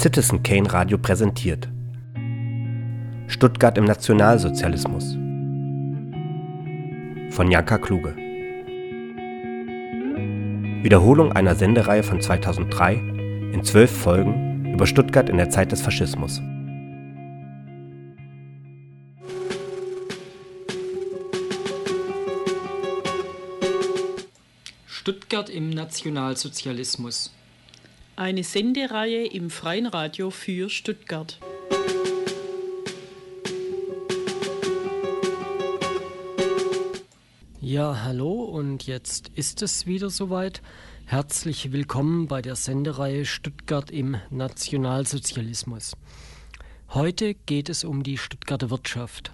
Citizen Kane Radio präsentiert. Stuttgart im Nationalsozialismus. Von Janka Kluge. Wiederholung einer Sendereihe von 2003 in zwölf Folgen über Stuttgart in der Zeit des Faschismus. Stuttgart im Nationalsozialismus. Eine Sendereihe im Freien Radio für Stuttgart. Ja, hallo und jetzt ist es wieder soweit. Herzlich willkommen bei der Sendereihe Stuttgart im Nationalsozialismus. Heute geht es um die Stuttgarter Wirtschaft.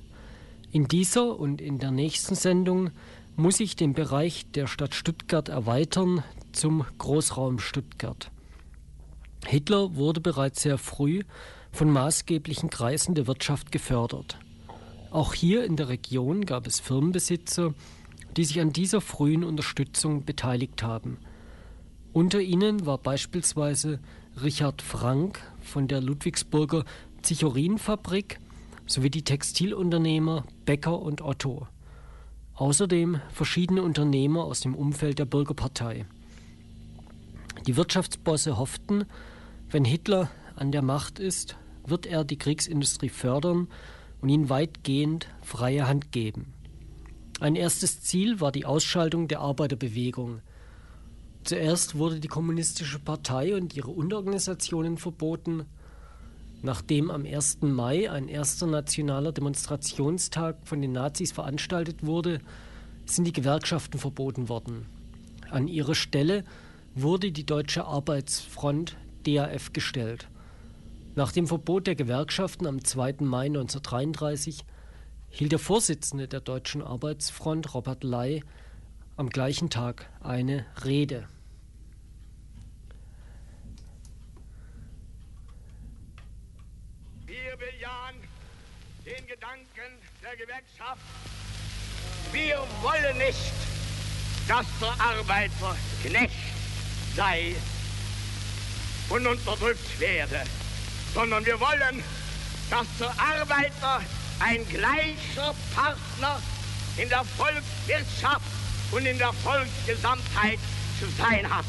In dieser und in der nächsten Sendung muss ich den Bereich der Stadt Stuttgart erweitern zum Großraum Stuttgart. Hitler wurde bereits sehr früh von maßgeblichen Kreisen der Wirtschaft gefördert. Auch hier in der Region gab es Firmenbesitzer, die sich an dieser frühen Unterstützung beteiligt haben. Unter ihnen war beispielsweise Richard Frank von der Ludwigsburger Zichorinfabrik sowie die Textilunternehmer Becker und Otto. Außerdem verschiedene Unternehmer aus dem Umfeld der Bürgerpartei. Die Wirtschaftsbosse hofften, wenn Hitler an der Macht ist, wird er die Kriegsindustrie fördern und ihnen weitgehend freie Hand geben. Ein erstes Ziel war die Ausschaltung der Arbeiterbewegung. Zuerst wurde die Kommunistische Partei und ihre Unterorganisationen verboten. Nachdem am 1. Mai ein erster nationaler Demonstrationstag von den Nazis veranstaltet wurde, sind die Gewerkschaften verboten worden. An ihre Stelle wurde die Deutsche Arbeitsfront DAF gestellt. Nach dem Verbot der Gewerkschaften am 2. Mai 1933 hielt der Vorsitzende der Deutschen Arbeitsfront, Robert Ley, am gleichen Tag eine Rede. Wir bejahen den Gedanken der Gewerkschaft. Wir wollen nicht, dass der Arbeiter Knecht sei und unterdrückt werde, sondern wir wollen, dass der Arbeiter ein gleicher Partner in der Volkswirtschaft und in der Volksgesamtheit zu sein hat.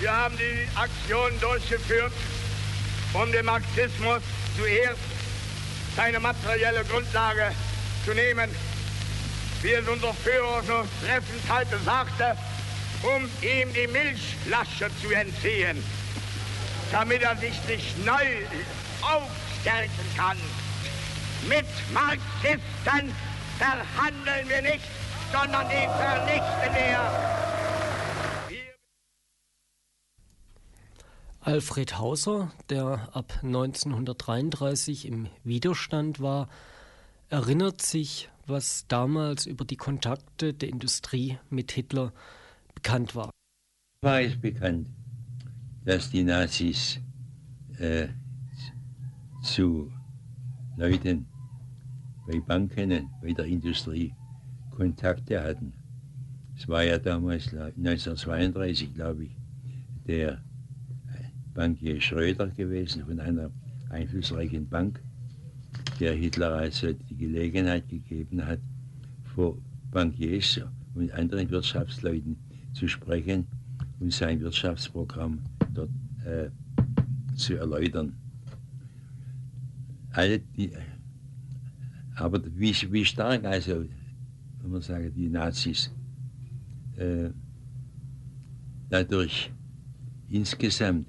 Wir haben die Aktion durchgeführt, um dem Marxismus zuerst seine materielle Grundlage zu nehmen wie es unser Führer so treffend heute sagte, um ihm die Milchflasche zu entziehen, damit er sich nicht neu aufstärken kann. Mit Marxisten verhandeln wir nicht, sondern die vernichten wir. Alfred Hauser, der ab 1933 im Widerstand war, erinnert sich was damals über die Kontakte der Industrie mit Hitler bekannt war. War es bekannt, dass die Nazis äh, zu Leuten bei Banken, bei der Industrie Kontakte hatten. Es war ja damals 1932, glaube ich, der Bankier Schröder gewesen von einer einflussreichen Bank der Hitler also die Gelegenheit gegeben hat, vor Bankiers und anderen Wirtschaftsleuten zu sprechen und sein Wirtschaftsprogramm dort äh, zu erläutern. Alle die, aber wie, wie stark also, wenn man sagen, die Nazis äh, dadurch insgesamt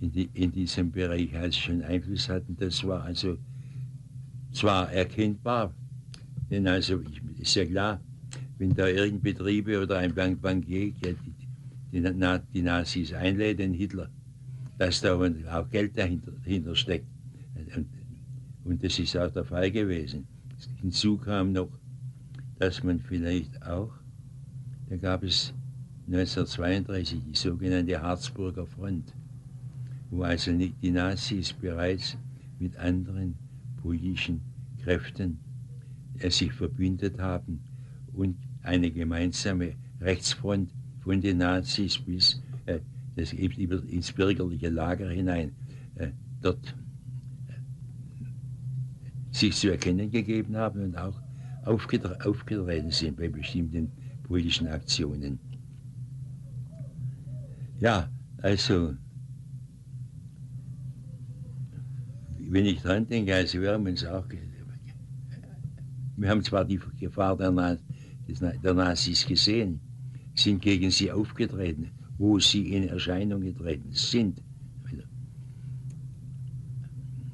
in, die, in diesem Bereich als schon Einfluss hatten, das war also zwar erkennbar, denn also ist ja klar, wenn da irgendein Betriebe oder ein Bank Bankier die, die, die Nazis einlädt, den Hitler, dass da auch Geld dahinter, dahinter steckt. Und, und das ist auch der Fall gewesen. Hinzu kam noch, dass man vielleicht auch, da gab es 1932 die sogenannte Harzburger Front, wo also nicht die Nazis bereits mit anderen politischen Kräften sich verbündet haben und eine gemeinsame Rechtsfront von den Nazis bis äh, das, ins bürgerliche Lager hinein äh, dort äh, sich zu erkennen gegeben haben und auch aufgetre aufgetreten sind bei bestimmten politischen Aktionen. Ja, also, wenn ich dran denke, also wir haben uns auch, wir haben zwar die Gefahr der, Na der Nazis gesehen, sind gegen sie aufgetreten, wo sie in Erscheinung getreten sind.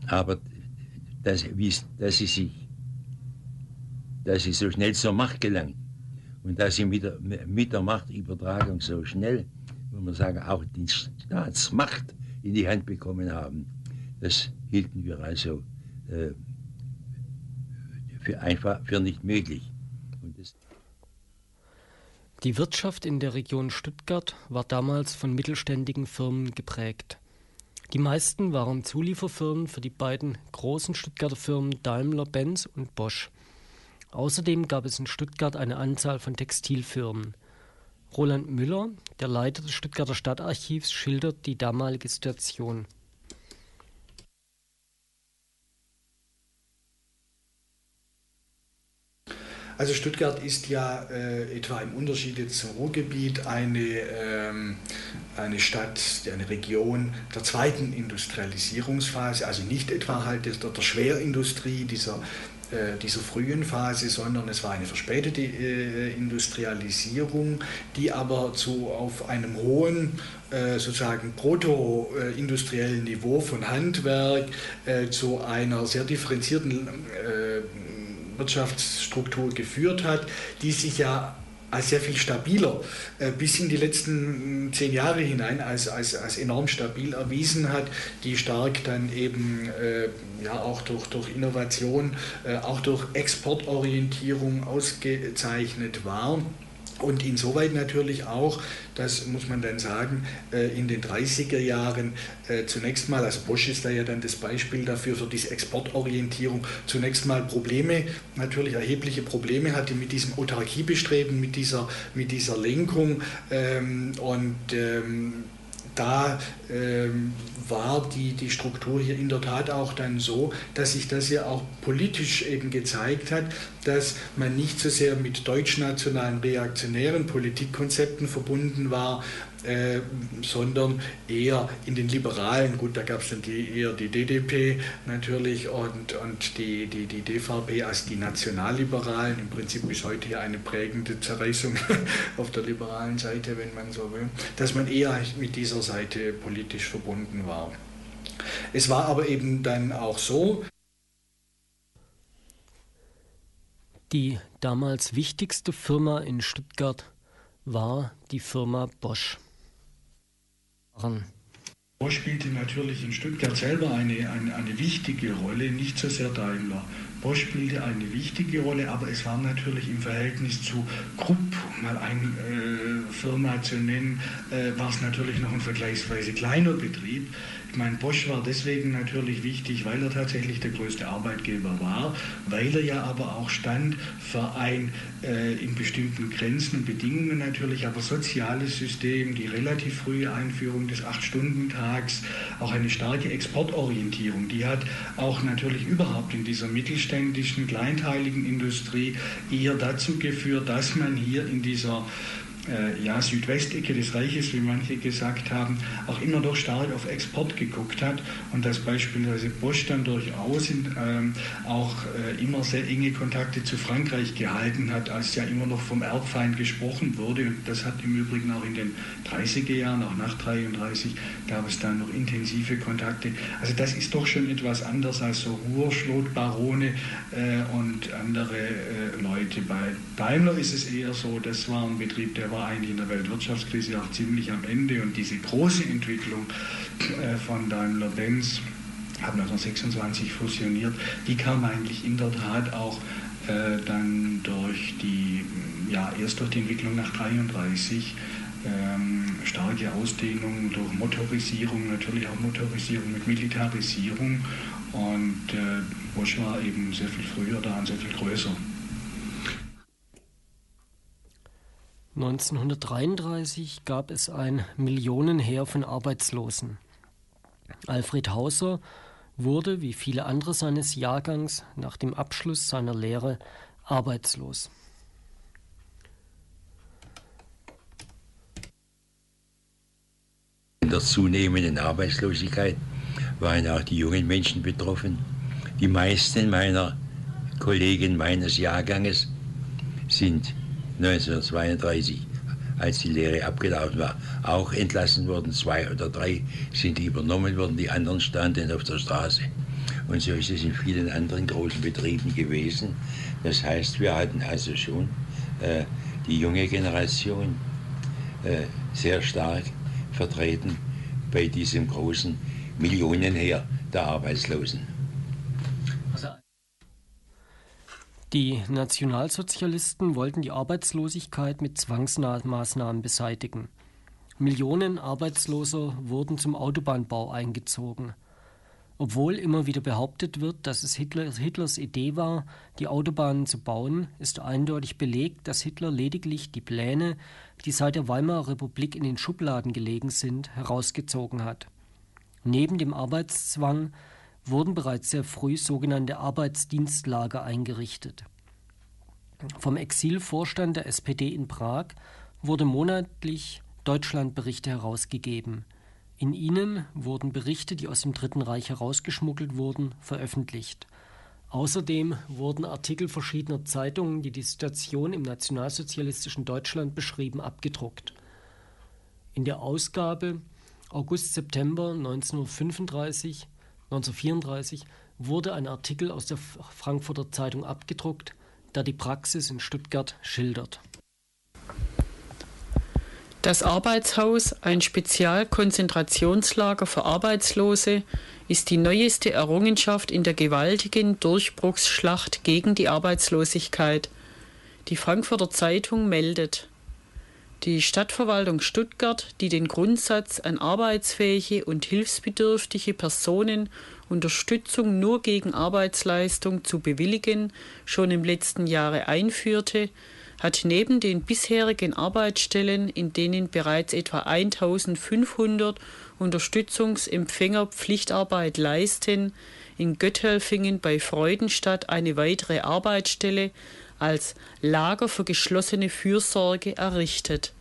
Aber dass, dass, sie sich, dass sie so schnell zur Macht gelangt und dass sie mit der, mit der Machtübertragung so schnell, würde man sagen, auch die Staatsmacht in die Hand bekommen haben, das hielten wir also äh, für einfach für nicht möglich. Die Wirtschaft in der Region Stuttgart war damals von mittelständigen Firmen geprägt. Die meisten waren Zulieferfirmen für die beiden großen Stuttgarter Firmen Daimler-Benz und Bosch. Außerdem gab es in Stuttgart eine Anzahl von Textilfirmen. Roland Müller, der Leiter des Stuttgarter Stadtarchivs, schildert die damalige Situation. Also Stuttgart ist ja äh, etwa im Unterschied zum Ruhrgebiet eine, ähm, eine Stadt, eine Region der zweiten Industrialisierungsphase, also nicht etwa halt der, der Schwerindustrie, dieser, äh, dieser frühen Phase, sondern es war eine verspätete äh, Industrialisierung, die aber zu, auf einem hohen äh, sozusagen proto-industriellen Niveau von Handwerk äh, zu einer sehr differenzierten äh, Wirtschaftsstruktur geführt hat, die sich ja als sehr viel stabiler äh, bis in die letzten zehn Jahre hinein als, als, als enorm stabil erwiesen hat, die stark dann eben äh, ja auch durch, durch Innovation, äh, auch durch Exportorientierung ausgezeichnet war. Und insoweit natürlich auch, das muss man dann sagen, äh, in den 30er Jahren äh, zunächst mal, also Bosch ist da ja dann das Beispiel dafür, für diese Exportorientierung, zunächst mal Probleme, natürlich erhebliche Probleme hatte mit diesem Autarkiebestreben, mit dieser, mit dieser Lenkung ähm, und ähm, da ähm, war die, die Struktur hier in der Tat auch dann so, dass sich das ja auch politisch eben gezeigt hat, dass man nicht so sehr mit deutschnationalen reaktionären Politikkonzepten verbunden war, äh, sondern eher in den Liberalen. Gut, da gab es dann die, eher die DDP natürlich und, und die, die, die DVP als die Nationalliberalen. Im Prinzip bis heute hier eine prägende Zerreißung auf der liberalen Seite, wenn man so will. Dass man eher mit dieser Seite politisch verbunden war. Es war aber eben dann auch so, Die damals wichtigste Firma in Stuttgart war die Firma Bosch. Bosch spielte natürlich in Stuttgart selber eine, eine, eine, wichtige Rolle, nicht so sehr Daimler. Bosch spielte eine wichtige Rolle, aber es war natürlich im Verhältnis zu Krupp, mal eine äh, Firma zu nennen, äh, war es natürlich noch ein vergleichsweise kleiner Betrieb. Ich meine, Bosch war deswegen natürlich wichtig, weil er tatsächlich der größte Arbeitgeber war, weil er ja aber auch stand für ein äh, in bestimmten Grenzen und Bedingungen natürlich, aber soziales System, die relativ frühe Einführung des Acht-Stunden-Tags, auch eine starke Exportorientierung. Die hat auch natürlich überhaupt in dieser mittelständischen, kleinteiligen Industrie eher dazu geführt, dass man hier in dieser ja, Südwestecke des Reiches, wie manche gesagt haben, auch immer doch stark auf Export geguckt hat und dass beispielsweise Bosch dann durchaus in, ähm, auch äh, immer sehr enge Kontakte zu Frankreich gehalten hat, als ja immer noch vom Erbfeind gesprochen wurde. Und das hat im Übrigen auch in den 30er Jahren, auch nach 33, gab es dann noch intensive Kontakte. Also das ist doch schon etwas anders als so Ruhrschlotbarone äh, und andere äh, Leute. Bei Daimler ist es eher so, das war ein Betrieb, der war eigentlich in der Weltwirtschaftskrise auch ziemlich am Ende. Und diese große Entwicklung äh, von Daimler-Benz haben 1926 fusioniert, die kam eigentlich in der Tat auch äh, dann durch die, ja, erst durch die Entwicklung nach 33 ähm, starke Ausdehnung durch Motorisierung, natürlich auch Motorisierung mit Militarisierung. Und äh, Bosch war eben sehr viel früher da und sehr viel größer. 1933 gab es ein Millionenheer von Arbeitslosen. Alfred Hauser wurde, wie viele andere seines Jahrgangs, nach dem Abschluss seiner Lehre arbeitslos. In der zunehmenden Arbeitslosigkeit waren auch die jungen Menschen betroffen. Die meisten meiner Kollegen meines Jahrganges sind 1932, als die Lehre abgelaufen war, auch entlassen worden. Zwei oder drei sind übernommen worden, die anderen standen auf der Straße. Und so ist es in vielen anderen großen Betrieben gewesen. Das heißt, wir hatten also schon äh, die junge Generation äh, sehr stark vertreten bei diesem großen Millionenheer der Arbeitslosen. Die Nationalsozialisten wollten die Arbeitslosigkeit mit Zwangsmaßnahmen beseitigen. Millionen Arbeitsloser wurden zum Autobahnbau eingezogen. Obwohl immer wieder behauptet wird, dass es Hitler, Hitlers Idee war, die Autobahnen zu bauen, ist eindeutig belegt, dass Hitler lediglich die Pläne, die seit der Weimarer Republik in den Schubladen gelegen sind, herausgezogen hat. Neben dem Arbeitszwang wurden bereits sehr früh sogenannte Arbeitsdienstlager eingerichtet. Vom Exilvorstand der SPD in Prag wurde monatlich Deutschlandberichte herausgegeben. In ihnen wurden Berichte, die aus dem Dritten Reich herausgeschmuggelt wurden, veröffentlicht. Außerdem wurden Artikel verschiedener Zeitungen, die die Situation im nationalsozialistischen Deutschland beschrieben, abgedruckt. In der Ausgabe August-September 1935 1934 wurde ein Artikel aus der Frankfurter Zeitung abgedruckt, der die Praxis in Stuttgart schildert. Das Arbeitshaus, ein Spezialkonzentrationslager für Arbeitslose, ist die neueste Errungenschaft in der gewaltigen Durchbruchsschlacht gegen die Arbeitslosigkeit. Die Frankfurter Zeitung meldet, die Stadtverwaltung Stuttgart, die den Grundsatz an arbeitsfähige und hilfsbedürftige Personen Unterstützung nur gegen Arbeitsleistung zu bewilligen, schon im letzten Jahre einführte, hat neben den bisherigen Arbeitsstellen, in denen bereits etwa 1500 Unterstützungsempfänger Pflichtarbeit leisten, in Götthelfingen bei Freudenstadt eine weitere Arbeitsstelle als Lager für geschlossene Fürsorge errichtet.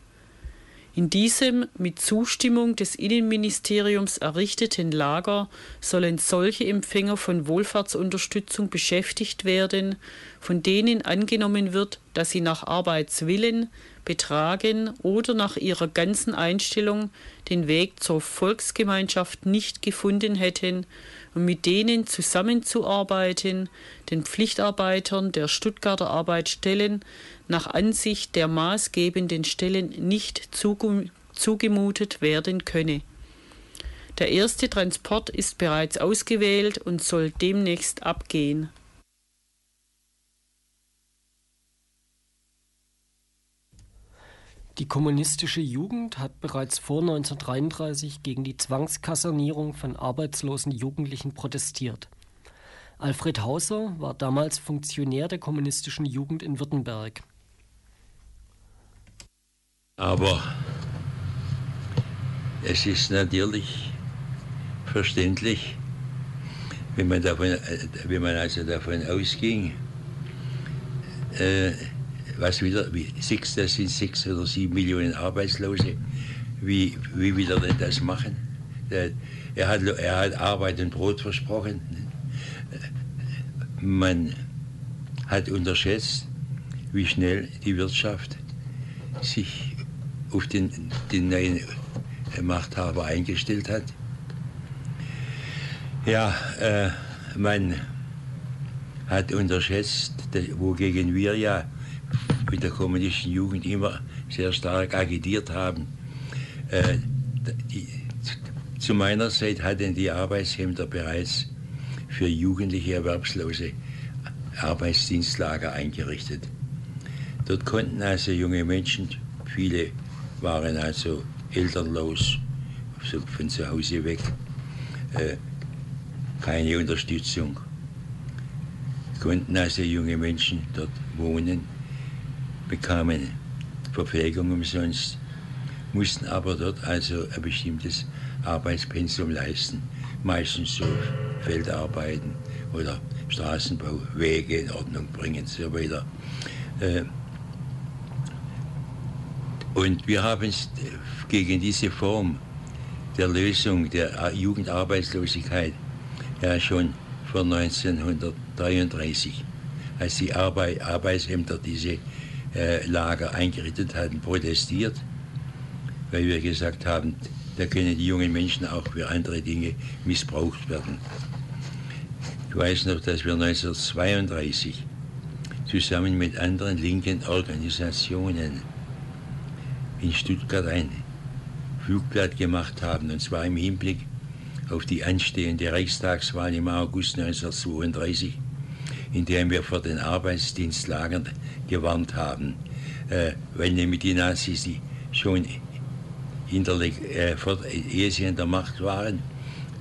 In diesem mit Zustimmung des Innenministeriums errichteten Lager sollen solche Empfänger von Wohlfahrtsunterstützung beschäftigt werden, von denen angenommen wird, dass sie nach Arbeitswillen, Betragen oder nach ihrer ganzen Einstellung den Weg zur Volksgemeinschaft nicht gefunden hätten und mit denen zusammenzuarbeiten, den Pflichtarbeitern der Stuttgarter Arbeitsstellen nach Ansicht der maßgebenden Stellen nicht zugemutet werden könne. Der erste Transport ist bereits ausgewählt und soll demnächst abgehen. Die kommunistische Jugend hat bereits vor 1933 gegen die Zwangskassernierung von arbeitslosen Jugendlichen protestiert. Alfred Hauser war damals Funktionär der kommunistischen Jugend in Württemberg. Aber es ist natürlich verständlich, wenn man, davon, wenn man also davon ausging, äh, was wieder, wie, sechs, das sind sechs oder sieben Millionen Arbeitslose. Wie, wie will er denn das machen? Er, hat, er hat Arbeit und Brot versprochen. Man hat unterschätzt, wie schnell die Wirtschaft sich auf den, den neuen Machthaber eingestellt hat. Ja, äh, man hat unterschätzt, wogegen wir ja mit der kommunistischen Jugend immer sehr stark agitiert haben. Äh, die, zu meiner Zeit hatten die Arbeitshemder bereits für jugendliche Erwerbslose Arbeitsdienstlager eingerichtet. Dort konnten also junge Menschen, viele waren also elternlos, von zu Hause weg, äh, keine Unterstützung, konnten also junge Menschen dort wohnen bekamen Verpflegung umsonst, mussten aber dort also ein bestimmtes Arbeitspensum leisten, meistens so Feldarbeiten oder Straßenbau, Wege in Ordnung bringen und so weiter. Und wir haben gegen diese Form der Lösung der Jugendarbeitslosigkeit ja schon vor 1933, als die Arbeit, Arbeitsämter diese äh, Lager eingerichtet hatten, protestiert, weil wir gesagt haben, da können die jungen Menschen auch für andere Dinge missbraucht werden. Ich weiß noch, dass wir 1932 zusammen mit anderen linken Organisationen in Stuttgart ein Flugblatt gemacht haben, und zwar im Hinblick auf die anstehende Reichstagswahl im August 1932, in dem wir vor den Arbeitsdienstlagern gewarnt haben, äh, weil nämlich die Nazis die schon in der, äh, vor, ehe sie in der Macht waren,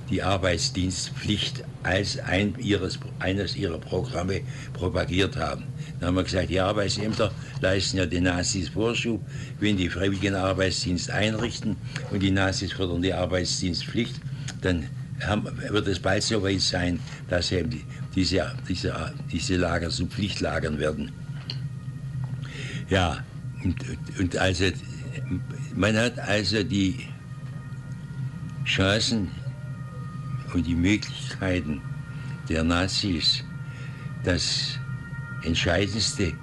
die Arbeitsdienstpflicht als ein ihres, eines ihrer Programme propagiert haben. Dann haben wir gesagt, die Arbeitsämter leisten ja den Nazis Vorschub, wenn die freiwilligen Arbeitsdienst einrichten und die Nazis fordern die Arbeitsdienstpflicht, dann haben, wird es bald so weit sein, dass eben die, diese, diese, diese Lager zu Pflichtlagern werden. Ja, und, und also man hat also die Chancen und die Möglichkeiten der Nazis, das entscheidendste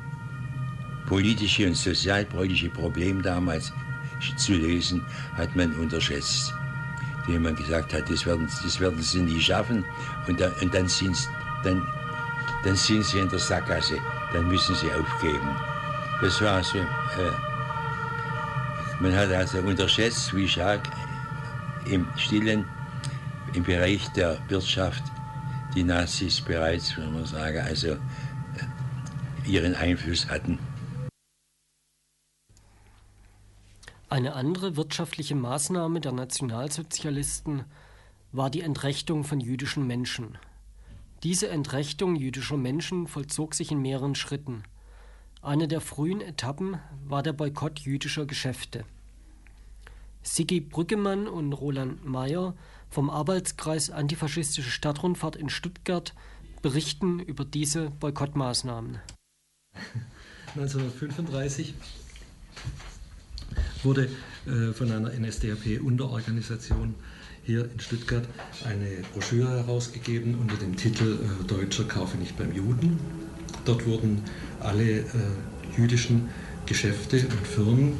politische und sozialpolitische Problem damals zu lösen, hat man unterschätzt. Indem man gesagt hat, das werden, das werden sie nie schaffen und, dann, und dann, sind, dann, dann sind sie in der Sackgasse, dann müssen sie aufgeben. Das war so, äh, man hat also unterschätzt, wie stark im Stillen im Bereich der Wirtschaft die Nazis bereits, wenn man sagen, also äh, ihren Einfluss hatten. Eine andere wirtschaftliche Maßnahme der Nationalsozialisten war die Entrechtung von jüdischen Menschen. Diese Entrechtung jüdischer Menschen vollzog sich in mehreren Schritten. Eine der frühen Etappen war der Boykott jüdischer Geschäfte. Sigi Brüggemann und Roland Mayer vom Arbeitskreis Antifaschistische Stadtrundfahrt in Stuttgart berichten über diese Boykottmaßnahmen. 1935 wurde äh, von einer NSDAP-Unterorganisation hier in Stuttgart eine Broschüre herausgegeben unter dem Titel äh, Deutscher kaufe nicht beim Juden. Dort wurden alle äh, jüdischen Geschäfte und Firmen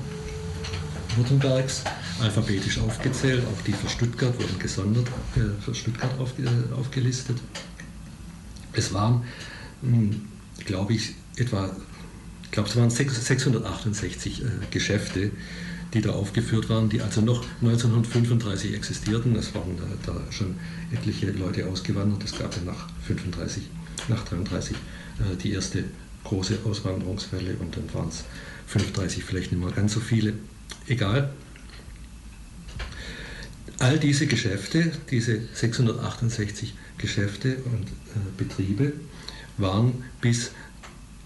Württembergs alphabetisch aufgezählt, auch die für Stuttgart wurden gesondert äh, für Stuttgart auf, aufgelistet. Es waren, hm, glaube ich, etwa, ich glaube, es waren 668 äh, Geschäfte, die da aufgeführt waren, die also noch 1935 existierten. Es waren da, da schon etliche Leute ausgewandert. Es gab ja nach 35, nach 33 äh, die erste große Auswanderungswelle und dann waren es 35 vielleicht nicht mehr ganz so viele. Egal, all diese Geschäfte, diese 668 Geschäfte und äh, Betriebe, waren bis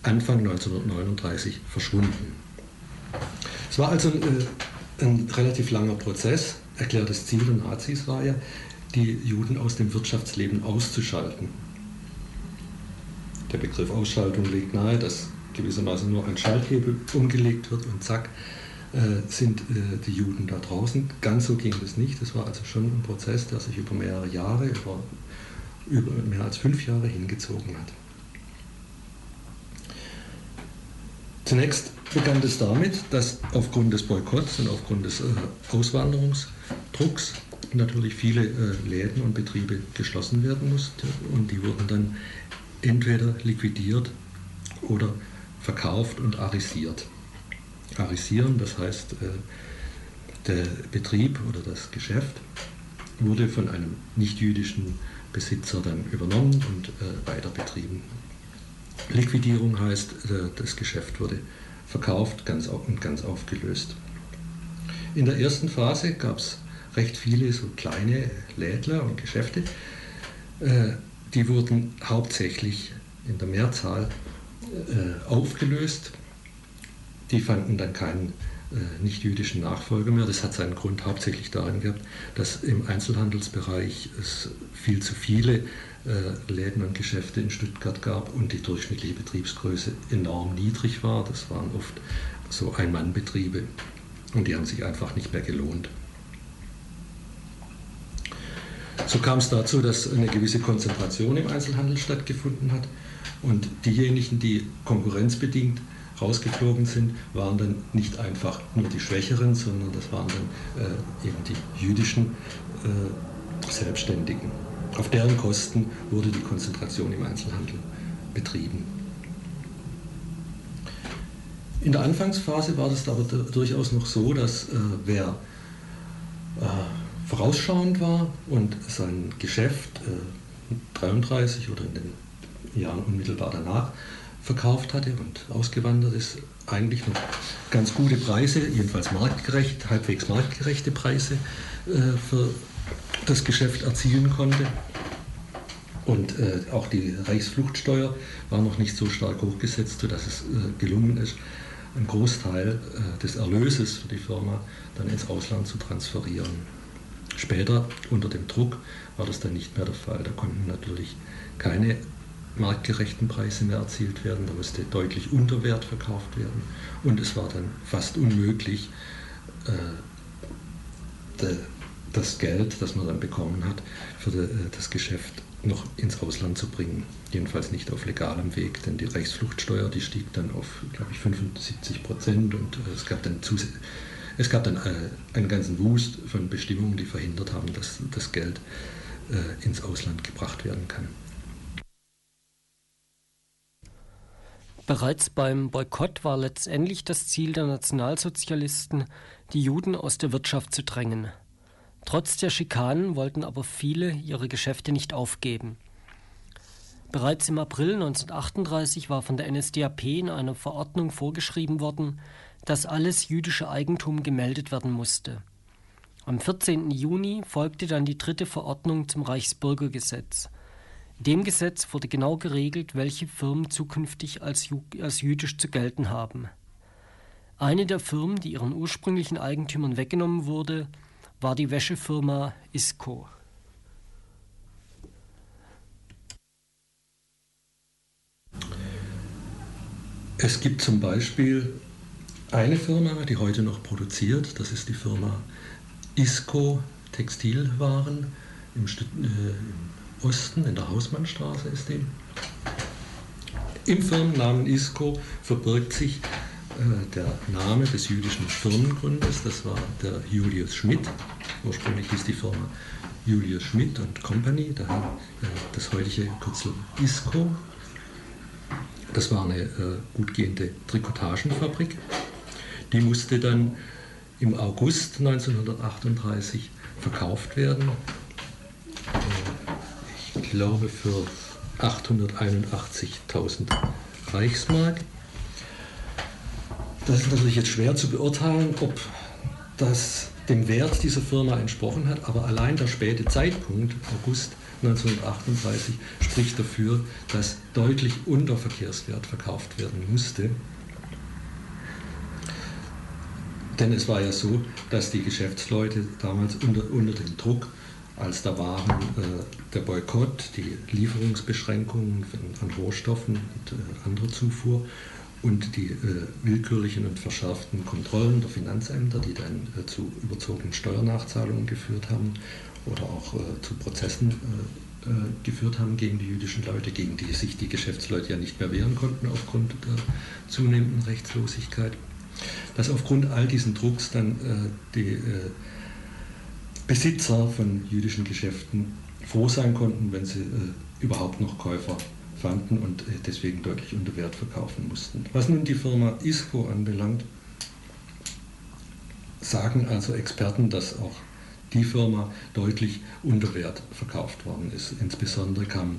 Anfang 1939 verschwunden. Es war also äh, ein relativ langer Prozess. Erklärtes Ziel der Nazis war ja, die Juden aus dem Wirtschaftsleben auszuschalten. Der Begriff Ausschaltung legt nahe, dass gewissermaßen nur ein Schalthebel umgelegt wird und zack, äh, sind äh, die Juden da draußen. Ganz so ging es nicht. Es war also schon ein Prozess, der sich über mehrere Jahre, über, über mehr als fünf Jahre hingezogen hat. Zunächst begann es damit, dass aufgrund des Boykotts und aufgrund des äh, Auswanderungsdrucks natürlich viele äh, Läden und Betriebe geschlossen werden mussten und die wurden dann entweder liquidiert oder verkauft und arisiert arisieren, das heißt, äh, der Betrieb oder das Geschäft wurde von einem nichtjüdischen Besitzer dann übernommen und äh, weiter betrieben. Liquidierung heißt, äh, das Geschäft wurde verkauft und ganz aufgelöst. In der ersten Phase gab es recht viele so kleine Lädler und Geschäfte. Die wurden hauptsächlich in der Mehrzahl aufgelöst die fanden dann keinen äh, nicht-jüdischen Nachfolger mehr. Das hat seinen Grund hauptsächlich darin gehabt, dass im Einzelhandelsbereich es viel zu viele äh, Läden und Geschäfte in Stuttgart gab und die durchschnittliche Betriebsgröße enorm niedrig war. Das waren oft so Ein-Mann-Betriebe und die haben sich einfach nicht mehr gelohnt. So kam es dazu, dass eine gewisse Konzentration im Einzelhandel stattgefunden hat und diejenigen, die konkurrenzbedingt rausgeflogen sind, waren dann nicht einfach nur die Schwächeren, sondern das waren dann äh, eben die jüdischen äh, Selbstständigen. Auf deren Kosten wurde die Konzentration im Einzelhandel betrieben. In der Anfangsphase war das aber durchaus noch so, dass äh, wer äh, vorausschauend war und sein Geschäft äh, 33 oder in den Jahren unmittelbar danach verkauft hatte und ausgewandert ist, eigentlich noch ganz gute Preise, jedenfalls marktgerecht, halbwegs marktgerechte Preise äh, für das Geschäft erzielen konnte. Und äh, auch die Reichsfluchtsteuer war noch nicht so stark hochgesetzt, sodass es äh, gelungen ist, einen Großteil äh, des Erlöses für die Firma dann ins Ausland zu transferieren. Später, unter dem Druck, war das dann nicht mehr der Fall. Da konnten natürlich keine marktgerechten Preise mehr erzielt werden, da musste deutlich unter Wert verkauft werden und es war dann fast unmöglich, äh, das Geld, das man dann bekommen hat, für äh, das Geschäft noch ins Ausland zu bringen. Jedenfalls nicht auf legalem Weg, denn die Reichsfluchtsteuer, die stieg dann auf, glaube ich, 75 Prozent und äh, es gab dann es gab dann äh, einen ganzen Wust von Bestimmungen, die verhindert haben, dass das Geld ins Ausland gebracht werden kann. Bereits beim Boykott war letztendlich das Ziel der Nationalsozialisten, die Juden aus der Wirtschaft zu drängen. Trotz der Schikanen wollten aber viele ihre Geschäfte nicht aufgeben. Bereits im April 1938 war von der NSDAP in einer Verordnung vorgeschrieben worden, dass alles jüdische Eigentum gemeldet werden musste. Am 14. Juni folgte dann die dritte Verordnung zum Reichsbürgergesetz. Dem Gesetz wurde genau geregelt, welche Firmen zukünftig als, als jüdisch zu gelten haben. Eine der Firmen, die ihren ursprünglichen Eigentümern weggenommen wurde, war die Wäschefirma Isco. Es gibt zum Beispiel eine Firma, die heute noch produziert, das ist die Firma Isco Textilwaren im, äh, Osten, in der Hausmannstraße ist die. Im Firmennamen ISCO verbirgt sich der Name des jüdischen Firmengründers, das war der Julius Schmidt. Ursprünglich hieß die Firma Julius Schmidt und Company, daher äh, das heutige Kürzel ISCO. Das war eine äh, gut gehende Trikotagenfabrik. Die musste dann im August 1938 verkauft werden ich glaube, für 881.000 Reichsmark. Das ist natürlich jetzt schwer zu beurteilen, ob das dem Wert dieser Firma entsprochen hat, aber allein der späte Zeitpunkt, August 1938, spricht dafür, dass deutlich unter Verkehrswert verkauft werden musste. Denn es war ja so, dass die Geschäftsleute damals unter, unter dem Druck als da waren äh, der Boykott, die Lieferungsbeschränkungen an Rohstoffen und äh, andere Zufuhr und die äh, willkürlichen und verschärften Kontrollen der Finanzämter, die dann äh, zu überzogenen Steuernachzahlungen geführt haben oder auch äh, zu Prozessen äh, geführt haben gegen die jüdischen Leute, gegen die sich die Geschäftsleute ja nicht mehr wehren konnten aufgrund der zunehmenden Rechtslosigkeit. Dass aufgrund all diesen Drucks dann die Besitzer von jüdischen Geschäften froh sein konnten, wenn sie äh, überhaupt noch Käufer fanden und äh, deswegen deutlich unter Wert verkaufen mussten. Was nun die Firma ISCO anbelangt, sagen also Experten, dass auch die Firma deutlich unter Wert verkauft worden ist. Insbesondere kamen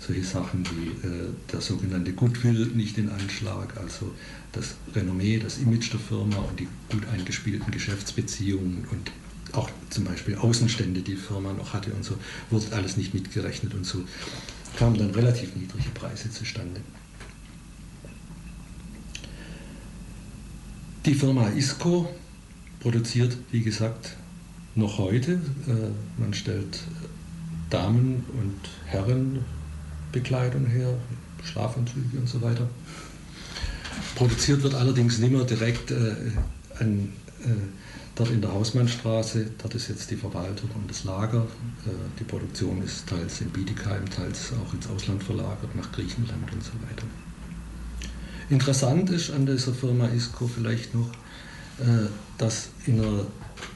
solche Sachen wie äh, der sogenannte Goodwill nicht in Anschlag, also das Renommee, das Image der Firma und die gut eingespielten Geschäftsbeziehungen und auch zum Beispiel Außenstände, die Firma noch hatte und so, wurde alles nicht mitgerechnet und so kamen dann relativ niedrige Preise zustande. Die Firma ISCO produziert, wie gesagt, noch heute. Äh, man stellt Damen- und Herrenbekleidung her, Schlafanzüge und so weiter. Produziert wird allerdings nicht mehr direkt äh, an, äh, dort in der Hausmannstraße. Dort ist jetzt die Verwaltung und das Lager. Äh, die Produktion ist teils in Bietigheim, teils auch ins Ausland verlagert, nach Griechenland und so weiter. Interessant ist an dieser Firma ISCO vielleicht noch, äh, dass in einer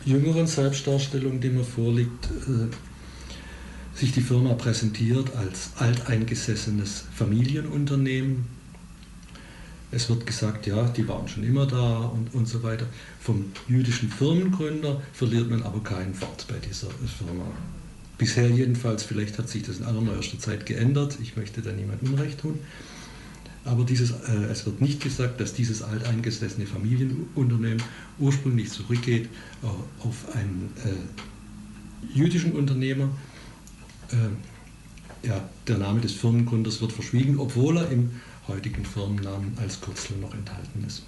jüngeren Selbstdarstellung, die mir vorliegt, äh, sich die Firma präsentiert als alteingesessenes Familienunternehmen. Es wird gesagt, ja, die waren schon immer da und, und so weiter. Vom jüdischen Firmengründer verliert man aber kein Wort bei dieser Firma. Bisher jedenfalls, vielleicht hat sich das in allerneuester Zeit geändert, ich möchte da niemand Unrecht tun. Aber dieses, äh, es wird nicht gesagt, dass dieses alteingesessene Familienunternehmen ursprünglich zurückgeht äh, auf einen äh, jüdischen Unternehmer. Äh, ja, der Name des Firmengründers wird verschwiegen, obwohl er im heutigen Firmennamen als Kürzel noch enthalten ist.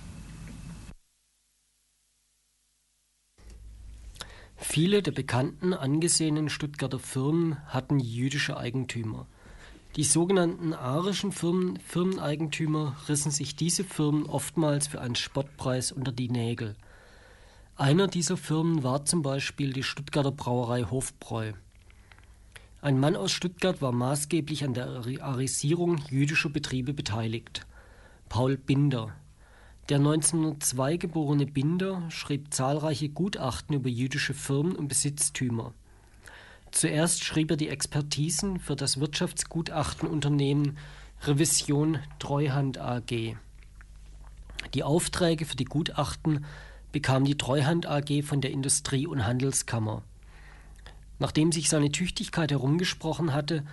Viele der bekannten, angesehenen Stuttgarter Firmen hatten jüdische Eigentümer. Die sogenannten arischen Firmen, Firmeneigentümer rissen sich diese Firmen oftmals für einen Spottpreis unter die Nägel. Einer dieser Firmen war zum Beispiel die Stuttgarter Brauerei Hofbräu. Ein Mann aus Stuttgart war maßgeblich an der Arisierung jüdischer Betriebe beteiligt. Paul Binder. Der 1902 geborene Binder schrieb zahlreiche Gutachten über jüdische Firmen und Besitztümer. Zuerst schrieb er die Expertisen für das Wirtschaftsgutachtenunternehmen Revision Treuhand AG. Die Aufträge für die Gutachten bekam die Treuhand AG von der Industrie- und Handelskammer. Nachdem sich seine Tüchtigkeit herumgesprochen hatte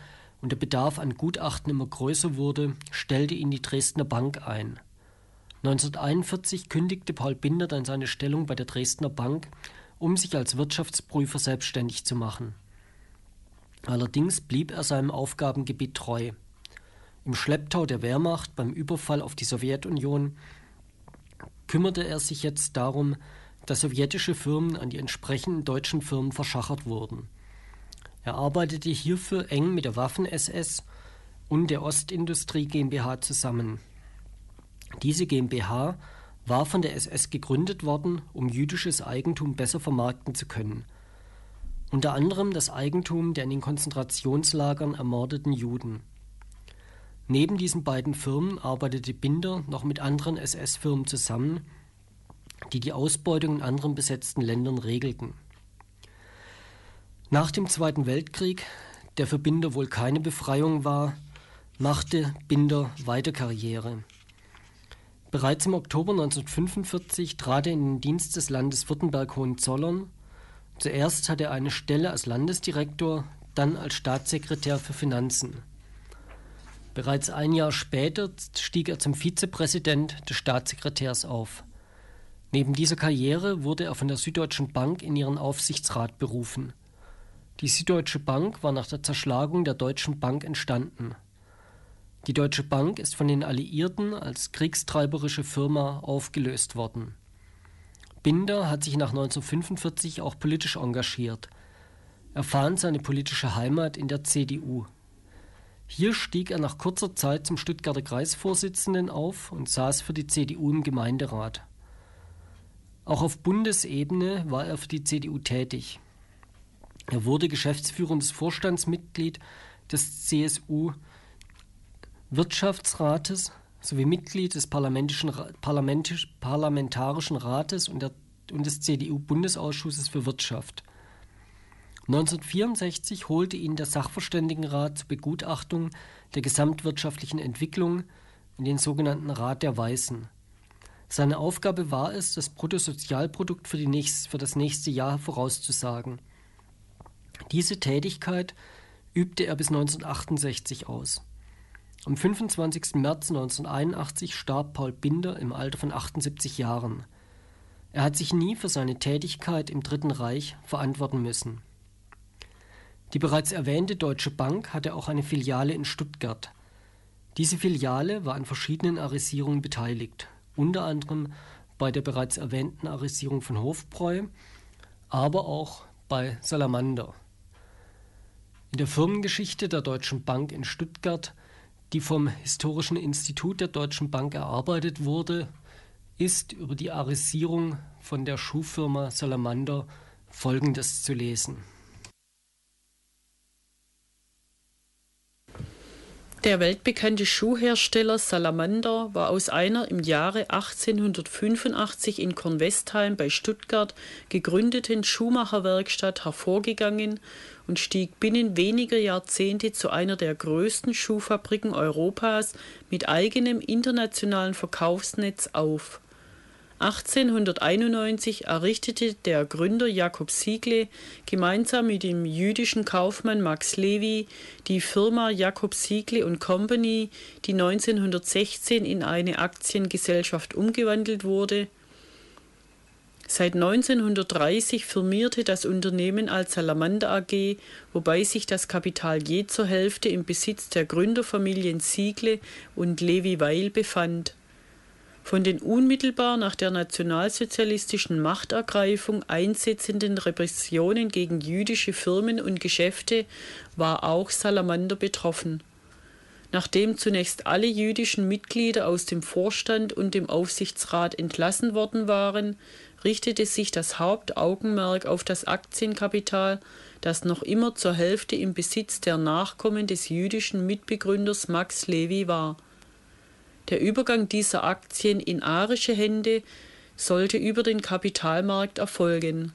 und der Bedarf an Gutachten immer größer wurde, stellte ihn die Dresdner Bank ein. 1941 kündigte Paul Binder dann seine Stellung bei der Dresdner Bank, um sich als Wirtschaftsprüfer selbstständig zu machen. Allerdings blieb er seinem Aufgabengebiet treu. Im Schlepptau der Wehrmacht beim Überfall auf die Sowjetunion kümmerte er sich jetzt darum, dass sowjetische Firmen an die entsprechenden deutschen Firmen verschachert wurden. Er arbeitete hierfür eng mit der Waffen-SS und der Ostindustrie GmbH zusammen. Diese GmbH war von der SS gegründet worden, um jüdisches Eigentum besser vermarkten zu können – unter anderem das Eigentum der in den Konzentrationslagern ermordeten Juden. Neben diesen beiden Firmen arbeitete Binder noch mit anderen SS-Firmen zusammen, die die Ausbeutung in anderen besetzten Ländern regelten. Nach dem Zweiten Weltkrieg, der für Binder wohl keine Befreiung war, machte Binder weiter Karriere. Bereits im Oktober 1945 trat er in den Dienst des Landes Württemberg-Hohenzollern Zuerst hatte er eine Stelle als Landesdirektor, dann als Staatssekretär für Finanzen. Bereits ein Jahr später stieg er zum Vizepräsident des Staatssekretärs auf. Neben dieser Karriere wurde er von der Süddeutschen Bank in ihren Aufsichtsrat berufen. Die Süddeutsche Bank war nach der Zerschlagung der Deutschen Bank entstanden. Die Deutsche Bank ist von den Alliierten als kriegstreiberische Firma aufgelöst worden. Binder hat sich nach 1945 auch politisch engagiert. Er fand seine politische Heimat in der CDU. Hier stieg er nach kurzer Zeit zum Stuttgarter Kreisvorsitzenden auf und saß für die CDU im Gemeinderat. Auch auf Bundesebene war er für die CDU tätig. Er wurde geschäftsführendes Vorstandsmitglied des CSU Wirtschaftsrates sowie Mitglied des Parlamentarischen Rates und, der, und des CDU-Bundesausschusses für Wirtschaft. 1964 holte ihn der Sachverständigenrat zur Begutachtung der gesamtwirtschaftlichen Entwicklung in den sogenannten Rat der Weißen. Seine Aufgabe war es, das Bruttosozialprodukt für, nächste, für das nächste Jahr vorauszusagen. Diese Tätigkeit übte er bis 1968 aus. Am 25. März 1981 starb Paul Binder im Alter von 78 Jahren. Er hat sich nie für seine Tätigkeit im Dritten Reich verantworten müssen. Die bereits erwähnte Deutsche Bank hatte auch eine Filiale in Stuttgart. Diese Filiale war an verschiedenen Arisierungen beteiligt, unter anderem bei der bereits erwähnten Arisierung von Hofbräu, aber auch bei Salamander. In der Firmengeschichte der Deutschen Bank in Stuttgart, die vom Historischen Institut der Deutschen Bank erarbeitet wurde, ist über die Arisierung von der Schuhfirma Salamander Folgendes zu lesen. Der weltbekannte Schuhhersteller Salamander war aus einer im Jahre 1885 in Kornwestheim bei Stuttgart gegründeten Schuhmacherwerkstatt hervorgegangen und stieg binnen weniger Jahrzehnte zu einer der größten Schuhfabriken Europas mit eigenem internationalen Verkaufsnetz auf 1891 errichtete der Gründer Jakob Siegle gemeinsam mit dem jüdischen Kaufmann Max Levy die Firma Jakob Siegle Company, die 1916 in eine Aktiengesellschaft umgewandelt wurde. Seit 1930 firmierte das Unternehmen als Salamander AG, wobei sich das Kapital je zur Hälfte im Besitz der Gründerfamilien Siegle und Levi Weil befand von den unmittelbar nach der nationalsozialistischen Machtergreifung einsetzenden Repressionen gegen jüdische Firmen und Geschäfte war auch Salamander betroffen. Nachdem zunächst alle jüdischen Mitglieder aus dem Vorstand und dem Aufsichtsrat entlassen worden waren, richtete sich das Hauptaugenmerk auf das Aktienkapital, das noch immer zur Hälfte im Besitz der Nachkommen des jüdischen Mitbegründers Max Levi war der Übergang dieser Aktien in arische Hände sollte über den Kapitalmarkt erfolgen.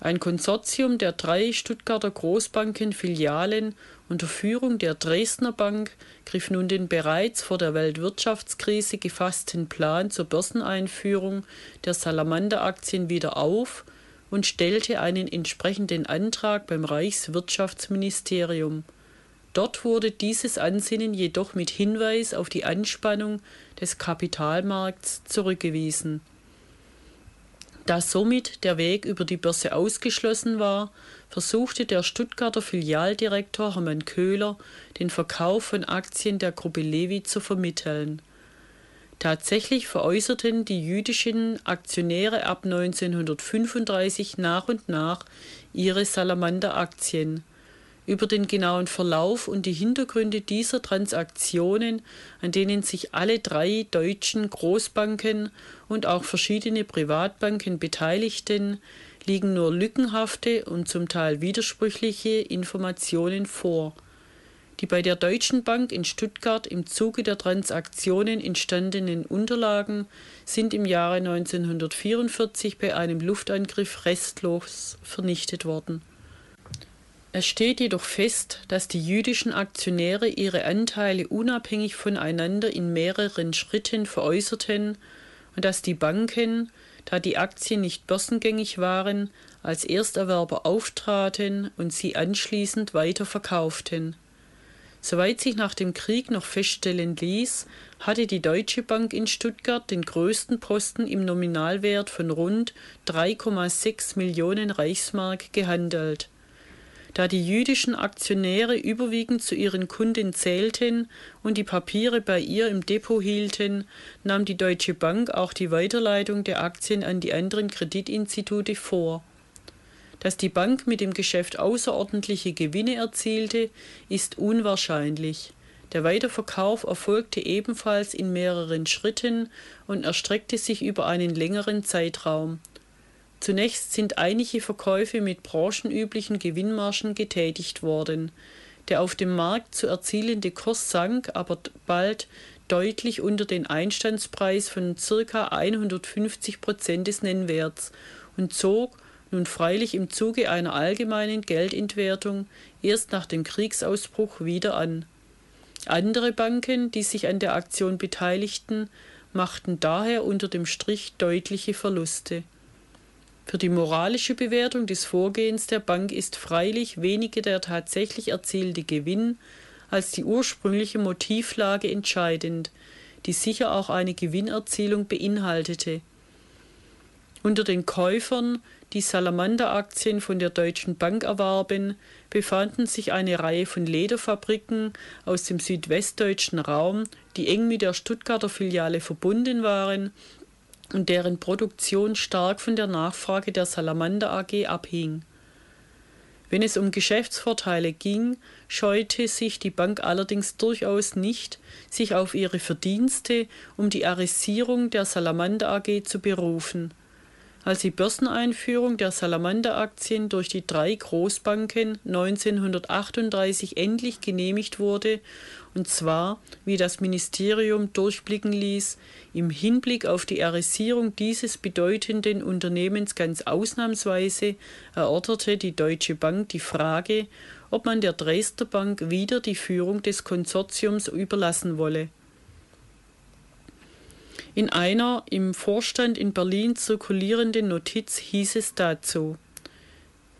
Ein Konsortium der drei Stuttgarter Großbanken-Filialen unter Führung der Dresdner Bank griff nun den bereits vor der Weltwirtschaftskrise gefassten Plan zur Börseneinführung der Salamander-Aktien wieder auf und stellte einen entsprechenden Antrag beim Reichswirtschaftsministerium Dort wurde dieses Ansinnen jedoch mit Hinweis auf die Anspannung des Kapitalmarkts zurückgewiesen. Da somit der Weg über die Börse ausgeschlossen war, versuchte der Stuttgarter Filialdirektor Hermann Köhler, den Verkauf von Aktien der Gruppe Levi zu vermitteln. Tatsächlich veräußerten die jüdischen Aktionäre ab 1935 nach und nach ihre Salamander-Aktien. Über den genauen Verlauf und die Hintergründe dieser Transaktionen, an denen sich alle drei deutschen Großbanken und auch verschiedene Privatbanken beteiligten, liegen nur lückenhafte und zum Teil widersprüchliche Informationen vor. Die bei der Deutschen Bank in Stuttgart im Zuge der Transaktionen entstandenen Unterlagen sind im Jahre 1944 bei einem Luftangriff restlos vernichtet worden es steht jedoch fest, dass die jüdischen Aktionäre ihre Anteile unabhängig voneinander in mehreren Schritten veräußerten und dass die Banken, da die Aktien nicht börsengängig waren, als Ersterwerber auftraten und sie anschließend weiter verkauften. Soweit sich nach dem Krieg noch feststellen ließ, hatte die Deutsche Bank in Stuttgart den größten Posten im Nominalwert von rund 3,6 Millionen Reichsmark gehandelt. Da die jüdischen Aktionäre überwiegend zu ihren Kunden zählten und die Papiere bei ihr im Depot hielten, nahm die Deutsche Bank auch die Weiterleitung der Aktien an die anderen Kreditinstitute vor. Dass die Bank mit dem Geschäft außerordentliche Gewinne erzielte, ist unwahrscheinlich. Der Weiterverkauf erfolgte ebenfalls in mehreren Schritten und erstreckte sich über einen längeren Zeitraum. Zunächst sind einige Verkäufe mit branchenüblichen Gewinnmargen getätigt worden. Der auf dem Markt zu erzielende Kurs sank aber bald deutlich unter den Einstandspreis von ca. 150 Prozent des Nennwerts und zog, nun freilich im Zuge einer allgemeinen Geldentwertung, erst nach dem Kriegsausbruch wieder an. Andere Banken, die sich an der Aktion beteiligten, machten daher unter dem Strich deutliche Verluste. Für die moralische Bewertung des Vorgehens der Bank ist freilich weniger der tatsächlich erzielte Gewinn als die ursprüngliche Motivlage entscheidend, die sicher auch eine Gewinnerzielung beinhaltete. Unter den Käufern, die Salamander-Aktien von der Deutschen Bank erwarben, befanden sich eine Reihe von Lederfabriken aus dem südwestdeutschen Raum, die eng mit der Stuttgarter Filiale verbunden waren und deren Produktion stark von der Nachfrage der Salamander AG abhing. Wenn es um Geschäftsvorteile ging, scheute sich die Bank allerdings durchaus nicht, sich auf ihre Verdienste um die Arisierung der Salamander AG zu berufen als die Börseneinführung der Salamander-Aktien durch die drei Großbanken 1938 endlich genehmigt wurde, und zwar, wie das Ministerium durchblicken ließ, im Hinblick auf die Erisierung dieses bedeutenden Unternehmens ganz ausnahmsweise, erörterte die Deutsche Bank die Frage, ob man der Dresdner Bank wieder die Führung des Konsortiums überlassen wolle in einer im Vorstand in Berlin zirkulierenden Notiz hieß es dazu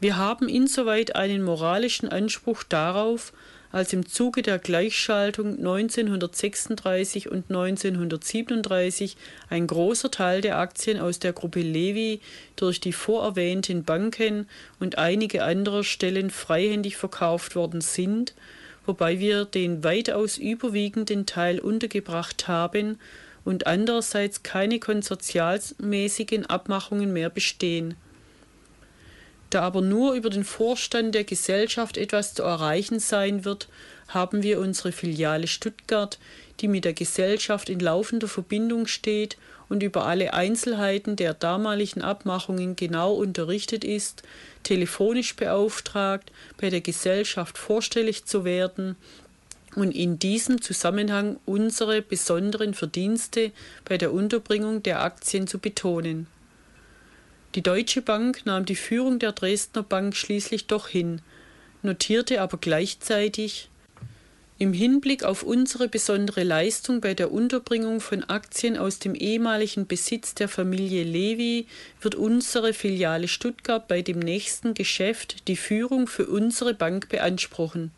Wir haben insoweit einen moralischen Anspruch darauf, als im Zuge der Gleichschaltung 1936 und 1937 ein großer Teil der Aktien aus der Gruppe Levi durch die vorerwähnten Banken und einige andere Stellen freihändig verkauft worden sind, wobei wir den weitaus überwiegenden Teil untergebracht haben, und andererseits keine konsortialmäßigen Abmachungen mehr bestehen. Da aber nur über den Vorstand der Gesellschaft etwas zu erreichen sein wird, haben wir unsere Filiale Stuttgart, die mit der Gesellschaft in laufender Verbindung steht und über alle Einzelheiten der damaligen Abmachungen genau unterrichtet ist, telefonisch beauftragt, bei der Gesellschaft vorstellig zu werden und in diesem Zusammenhang unsere besonderen Verdienste bei der Unterbringung der Aktien zu betonen. Die Deutsche Bank nahm die Führung der Dresdner Bank schließlich doch hin, notierte aber gleichzeitig im Hinblick auf unsere besondere Leistung bei der Unterbringung von Aktien aus dem ehemaligen Besitz der Familie Levi wird unsere Filiale Stuttgart bei dem nächsten Geschäft die Führung für unsere Bank beanspruchen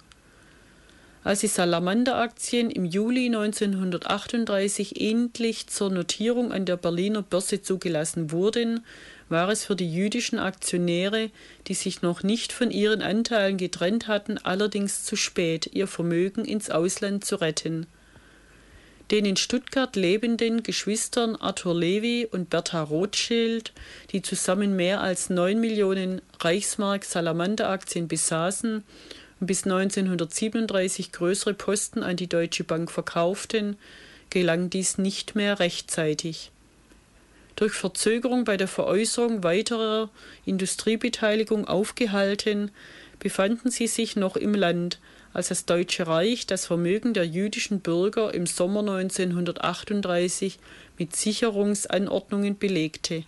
als die Salamander-Aktien im Juli 1938 endlich zur Notierung an der Berliner Börse zugelassen wurden, war es für die jüdischen Aktionäre, die sich noch nicht von ihren Anteilen getrennt hatten, allerdings zu spät, ihr Vermögen ins Ausland zu retten. Den in Stuttgart lebenden Geschwistern Arthur Levy und Bertha Rothschild, die zusammen mehr als neun Millionen Reichsmark Salamander-Aktien besaßen, bis 1937 größere Posten an die Deutsche Bank verkauften, gelang dies nicht mehr rechtzeitig. Durch Verzögerung bei der Veräußerung weiterer Industriebeteiligung aufgehalten, befanden sie sich noch im Land, als das Deutsche Reich das Vermögen der jüdischen Bürger im Sommer 1938 mit Sicherungsanordnungen belegte.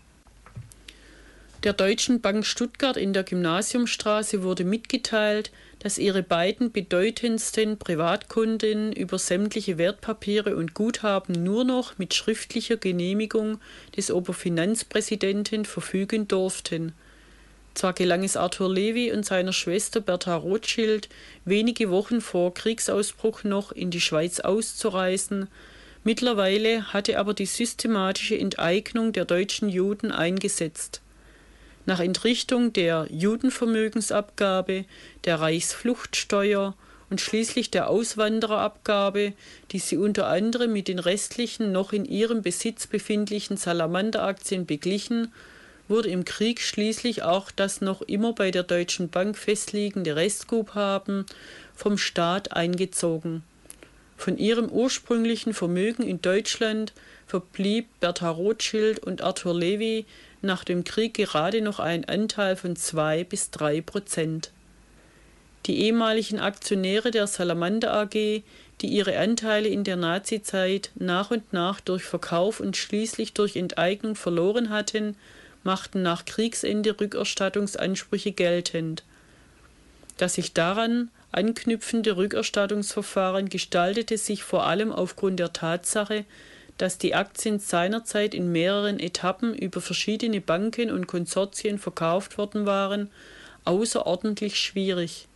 Der Deutschen Bank Stuttgart in der Gymnasiumstraße wurde mitgeteilt, dass ihre beiden bedeutendsten Privatkunden über sämtliche Wertpapiere und Guthaben nur noch mit schriftlicher Genehmigung des Oberfinanzpräsidenten verfügen durften. Zwar gelang es Arthur Levy und seiner Schwester Bertha Rothschild wenige Wochen vor Kriegsausbruch noch in die Schweiz auszureisen, mittlerweile hatte aber die systematische Enteignung der deutschen Juden eingesetzt nach Entrichtung der Judenvermögensabgabe, der Reichsfluchtsteuer und schließlich der Auswandererabgabe, die sie unter anderem mit den restlichen noch in ihrem Besitz befindlichen Salamanderaktien beglichen, wurde im Krieg schließlich auch das noch immer bei der Deutschen Bank festliegende Restguthaben vom Staat eingezogen. Von ihrem ursprünglichen Vermögen in Deutschland verblieb Bertha Rothschild und Arthur Levy nach dem Krieg gerade noch einen Anteil von zwei bis drei Prozent. Die ehemaligen Aktionäre der Salamander AG, die ihre Anteile in der Nazizeit nach und nach durch Verkauf und schließlich durch Enteignung verloren hatten, machten nach Kriegsende Rückerstattungsansprüche geltend. Das sich daran anknüpfende Rückerstattungsverfahren gestaltete sich vor allem aufgrund der Tatsache, dass die Aktien seinerzeit in mehreren Etappen über verschiedene Banken und Konsortien verkauft worden waren, außerordentlich schwierig.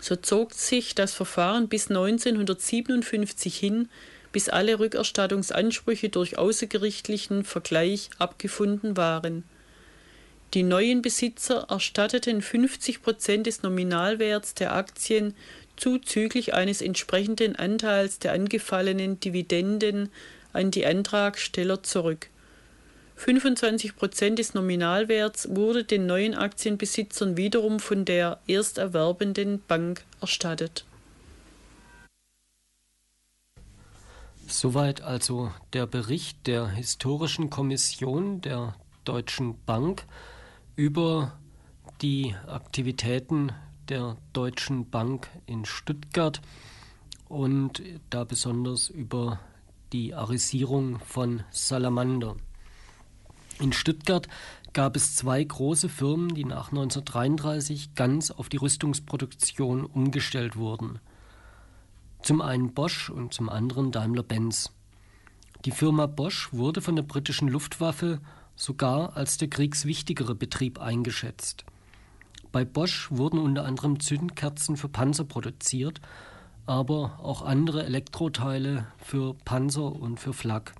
So zog sich das Verfahren bis 1957 hin, bis alle Rückerstattungsansprüche durch außergerichtlichen Vergleich abgefunden waren. Die neuen Besitzer erstatteten 50 Prozent des Nominalwerts der Aktien zuzüglich eines entsprechenden Anteils der angefallenen Dividenden an die Antragsteller zurück. 25 Prozent des Nominalwerts wurde den neuen Aktienbesitzern wiederum von der erst erwerbenden Bank erstattet. Soweit also der Bericht der Historischen Kommission der Deutschen Bank über die Aktivitäten der Deutschen Bank in Stuttgart und da besonders über die Arisierung von Salamander. In Stuttgart gab es zwei große Firmen, die nach 1933 ganz auf die Rüstungsproduktion umgestellt wurden. Zum einen Bosch und zum anderen Daimler-Benz. Die Firma Bosch wurde von der britischen Luftwaffe sogar als der kriegswichtigere Betrieb eingeschätzt. Bei Bosch wurden unter anderem Zündkerzen für Panzer produziert, aber auch andere Elektroteile für Panzer und für Flak.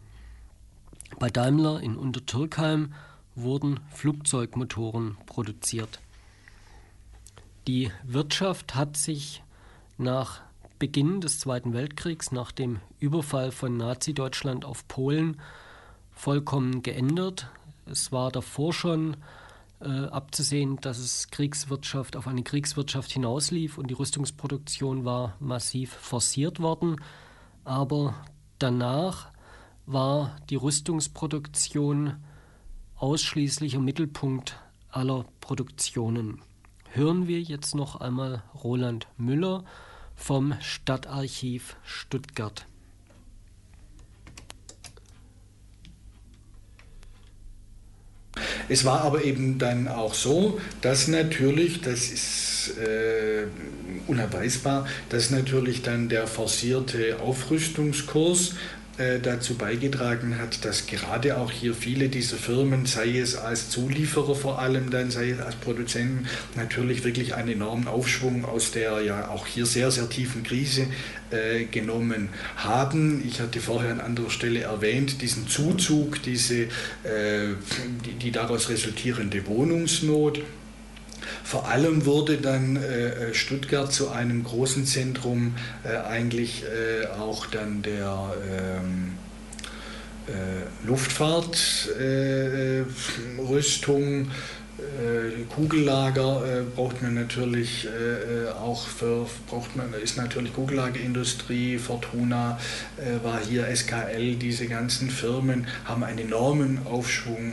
Bei Daimler in Untertürkheim wurden Flugzeugmotoren produziert. Die Wirtschaft hat sich nach Beginn des Zweiten Weltkriegs, nach dem Überfall von Nazi-Deutschland auf Polen, vollkommen geändert. Es war davor schon abzusehen, dass es Kriegswirtschaft auf eine Kriegswirtschaft hinauslief und die Rüstungsproduktion war massiv forciert worden. Aber danach war die Rüstungsproduktion ausschließlich im Mittelpunkt aller Produktionen. Hören wir jetzt noch einmal Roland Müller vom Stadtarchiv Stuttgart. Es war aber eben dann auch so, dass natürlich, das ist äh, unabweisbar, dass natürlich dann der forcierte Aufrüstungskurs dazu beigetragen hat, dass gerade auch hier viele dieser Firmen, sei es als Zulieferer vor allem, dann sei es als Produzenten, natürlich wirklich einen enormen Aufschwung aus der ja auch hier sehr, sehr tiefen Krise äh, genommen haben. Ich hatte vorher an anderer Stelle erwähnt, diesen Zuzug, diese, äh, die, die daraus resultierende Wohnungsnot. Vor allem wurde dann äh, Stuttgart zu einem großen Zentrum äh, eigentlich äh, auch dann der ähm, äh, Luftfahrtrüstung. Äh, Kugellager äh, braucht man natürlich auch für, braucht man, ist natürlich Kugellagerindustrie, Fortuna war hier, SKL, diese ganzen Firmen haben einen enormen Aufschwung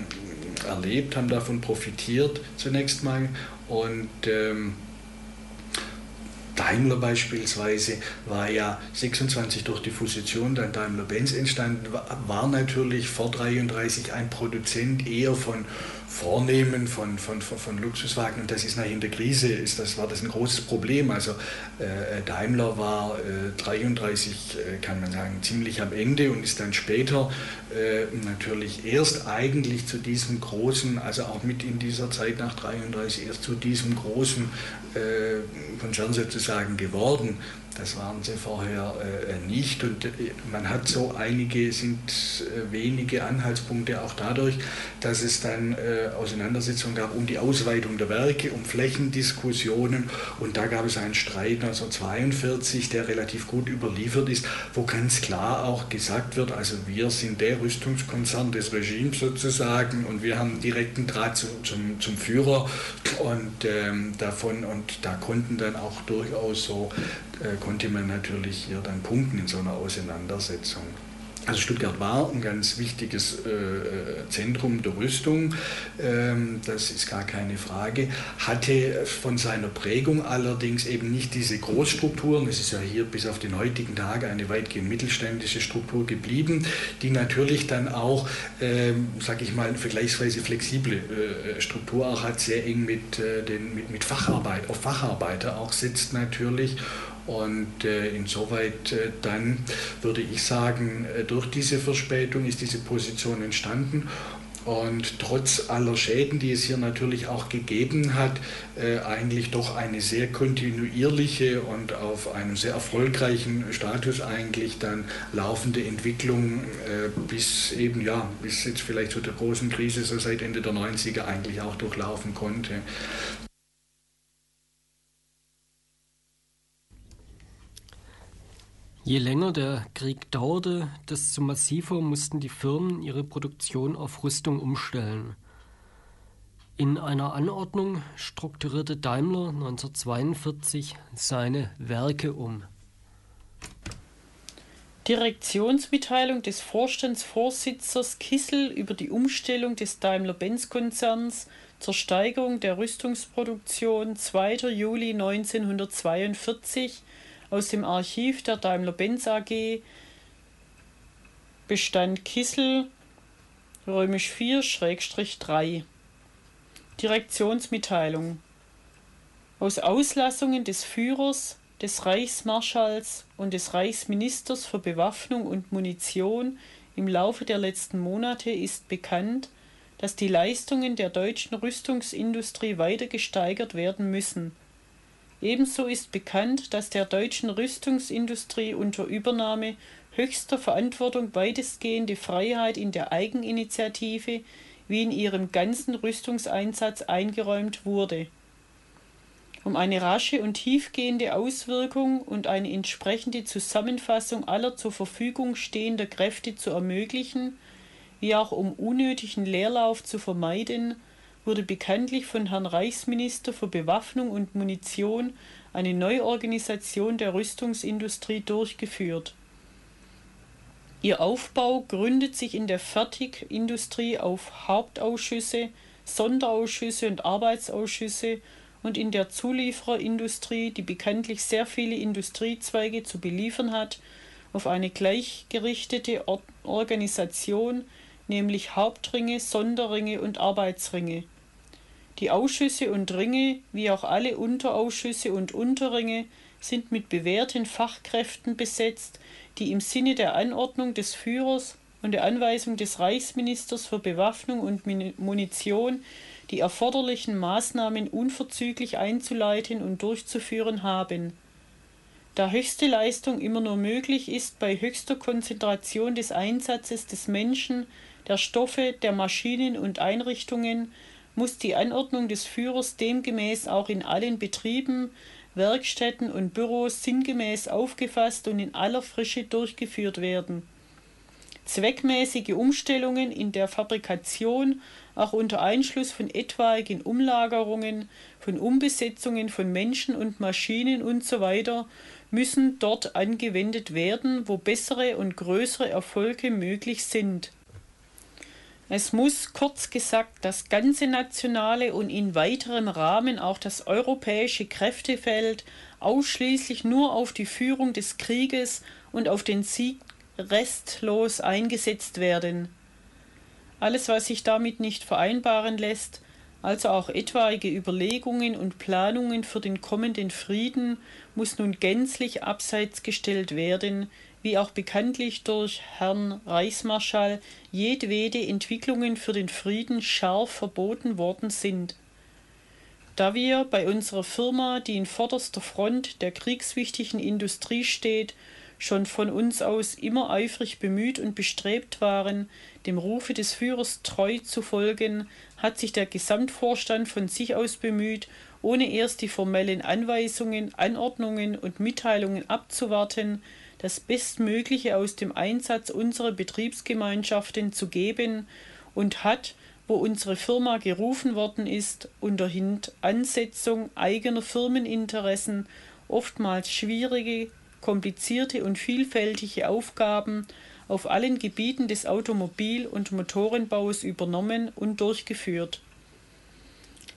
erlebt, haben davon profitiert zunächst mal. Und ähm, Daimler beispielsweise war ja 26 durch die Fusion dann Daimler-Benz entstanden, war natürlich vor 33 ein Produzent eher von Vornehmen von, von, von, von, Luxuswagen und das ist nach in der Krise ist das, war das ein großes Problem. Also äh, Daimler war äh, 33, äh, kann man sagen, ziemlich am Ende und ist dann später äh, natürlich erst eigentlich zu diesem großen, also auch mit in dieser Zeit nach 33 erst zu diesem großen äh, Konzern sozusagen geworden. Das waren sie vorher äh, nicht. Und äh, man hat so einige, sind äh, wenige Anhaltspunkte auch dadurch, dass es dann äh, Auseinandersetzungen gab um die Ausweitung der Werke, um Flächendiskussionen. Und da gab es einen Streit 1942, der relativ gut überliefert ist, wo ganz klar auch gesagt wird, also wir sind der Rüstungskonzern des Regimes sozusagen und wir haben direkten Draht zum, zum, zum Führer. Und ähm, davon und da konnten dann auch durchaus so äh, konnte man natürlich hier dann punkten in so einer Auseinandersetzung. Also Stuttgart war ein ganz wichtiges äh, äh, Zentrum der Rüstung, ähm, das ist gar keine Frage, hatte von seiner Prägung allerdings eben nicht diese Großstrukturen, es ist ja hier bis auf den heutigen Tag eine weitgehend mittelständische Struktur geblieben, die natürlich dann auch, ähm, sage ich mal, vergleichsweise flexible äh, Struktur auch hat, sehr eng mit, äh, den, mit, mit Facharbeit, auf Facharbeiter auch sitzt natürlich und äh, insoweit äh, dann würde ich sagen, äh, durch diese Verspätung ist diese Position entstanden. Und trotz aller Schäden, die es hier natürlich auch gegeben hat, äh, eigentlich doch eine sehr kontinuierliche und auf einem sehr erfolgreichen Status eigentlich dann laufende Entwicklung äh, bis eben, ja, bis jetzt vielleicht zu der großen Krise, so seit Ende der 90er eigentlich auch durchlaufen konnte. Je länger der Krieg dauerte, desto massiver mussten die Firmen ihre Produktion auf Rüstung umstellen. In einer Anordnung strukturierte Daimler 1942 seine Werke um. Direktionsmitteilung des Vorstandsvorsitzers Kissel über die Umstellung des Daimler-Benz-Konzerns zur Steigerung der Rüstungsproduktion 2. Juli 1942 aus dem Archiv der Daimler-Benz AG Bestand Kissel römisch 4-3 Direktionsmitteilung. Aus Auslassungen des Führers, des Reichsmarschalls und des Reichsministers für Bewaffnung und Munition im Laufe der letzten Monate ist bekannt, dass die Leistungen der deutschen Rüstungsindustrie weiter gesteigert werden müssen Ebenso ist bekannt, dass der deutschen Rüstungsindustrie unter Übernahme höchster Verantwortung weitestgehende Freiheit in der Eigeninitiative wie in ihrem ganzen Rüstungseinsatz eingeräumt wurde. Um eine rasche und tiefgehende Auswirkung und eine entsprechende Zusammenfassung aller zur Verfügung stehender Kräfte zu ermöglichen, wie auch um unnötigen Leerlauf zu vermeiden wurde bekanntlich von Herrn Reichsminister für Bewaffnung und Munition eine Neuorganisation der Rüstungsindustrie durchgeführt. Ihr Aufbau gründet sich in der Fertigindustrie auf Hauptausschüsse, Sonderausschüsse und Arbeitsausschüsse und in der Zuliefererindustrie, die bekanntlich sehr viele Industriezweige zu beliefern hat, auf eine gleichgerichtete Organisation, nämlich Hauptringe, Sonderringe und Arbeitsringe. Die Ausschüsse und Ringe, wie auch alle Unterausschüsse und Unterringe, sind mit bewährten Fachkräften besetzt, die im Sinne der Anordnung des Führers und der Anweisung des Reichsministers für Bewaffnung und Munition die erforderlichen Maßnahmen unverzüglich einzuleiten und durchzuführen haben. Da höchste Leistung immer nur möglich ist bei höchster Konzentration des Einsatzes des Menschen, der Stoffe, der Maschinen und Einrichtungen, muss die Anordnung des Führers demgemäß auch in allen Betrieben, Werkstätten und Büros sinngemäß aufgefasst und in aller Frische durchgeführt werden. Zweckmäßige Umstellungen in der Fabrikation, auch unter Einschluss von etwaigen Umlagerungen, von Umbesetzungen von Menschen und Maschinen usw. So müssen dort angewendet werden, wo bessere und größere Erfolge möglich sind. Es muss kurz gesagt das ganze nationale und in weiterem Rahmen auch das europäische Kräftefeld ausschließlich nur auf die Führung des Krieges und auf den Sieg restlos eingesetzt werden. Alles, was sich damit nicht vereinbaren lässt, also auch etwaige Überlegungen und Planungen für den kommenden Frieden, muss nun gänzlich abseits gestellt werden, wie auch bekanntlich durch Herrn Reichsmarschall jedwede Entwicklungen für den Frieden scharf verboten worden sind. Da wir bei unserer Firma, die in vorderster Front der kriegswichtigen Industrie steht, schon von uns aus immer eifrig bemüht und bestrebt waren, dem Rufe des Führers treu zu folgen, hat sich der Gesamtvorstand von sich aus bemüht, ohne erst die formellen Anweisungen, Anordnungen und Mitteilungen abzuwarten, das Bestmögliche aus dem Einsatz unserer Betriebsgemeinschaften zu geben und hat, wo unsere Firma gerufen worden ist, unter Ansetzung eigener Firmeninteressen oftmals schwierige, komplizierte und vielfältige Aufgaben auf allen Gebieten des Automobil- und Motorenbaus übernommen und durchgeführt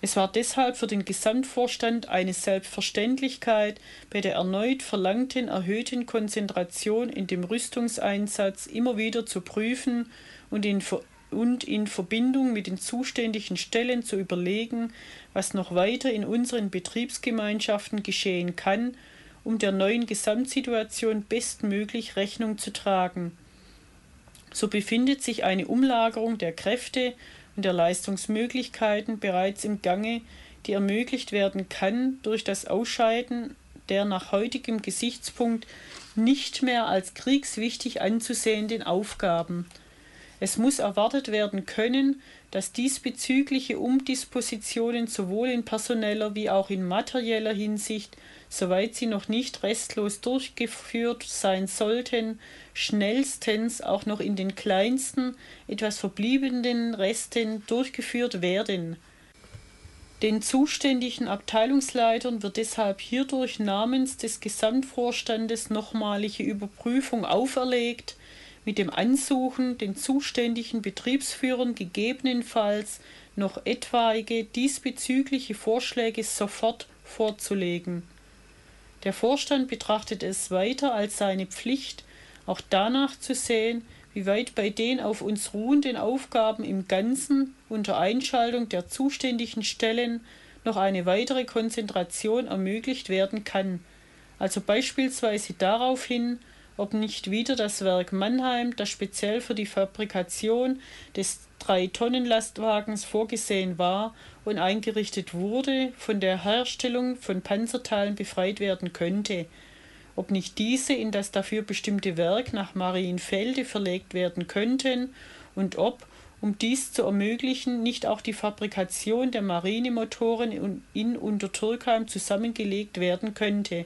es war deshalb für den Gesamtvorstand eine Selbstverständlichkeit, bei der erneut verlangten erhöhten Konzentration in dem Rüstungseinsatz immer wieder zu prüfen und in, und in Verbindung mit den zuständigen Stellen zu überlegen, was noch weiter in unseren Betriebsgemeinschaften geschehen kann, um der neuen Gesamtsituation bestmöglich Rechnung zu tragen. So befindet sich eine Umlagerung der Kräfte und der Leistungsmöglichkeiten bereits im Gange, die ermöglicht werden kann durch das Ausscheiden der nach heutigem Gesichtspunkt nicht mehr als kriegswichtig anzusehenden Aufgaben. Es muss erwartet werden können, dass diesbezügliche Umdispositionen sowohl in personeller wie auch in materieller Hinsicht, soweit sie noch nicht restlos durchgeführt sein sollten, schnellstens auch noch in den kleinsten, etwas verbliebenen Resten durchgeführt werden. Den zuständigen Abteilungsleitern wird deshalb hierdurch namens des Gesamtvorstandes nochmalige Überprüfung auferlegt, mit dem Ansuchen, den zuständigen Betriebsführern gegebenenfalls noch etwaige diesbezügliche Vorschläge sofort vorzulegen. Der Vorstand betrachtet es weiter als seine Pflicht, auch danach zu sehen, wie weit bei den auf uns ruhenden Aufgaben im Ganzen unter Einschaltung der zuständigen Stellen noch eine weitere Konzentration ermöglicht werden kann, also beispielsweise darauf hin, ob nicht wieder das Werk Mannheim, das speziell für die Fabrikation des Drei-Tonnen-Lastwagens vorgesehen war und eingerichtet wurde, von der Herstellung von Panzerteilen befreit werden könnte, ob nicht diese in das dafür bestimmte Werk nach Marienfelde verlegt werden könnten und ob, um dies zu ermöglichen, nicht auch die Fabrikation der Marinemotoren in Untertürkheim zusammengelegt werden könnte.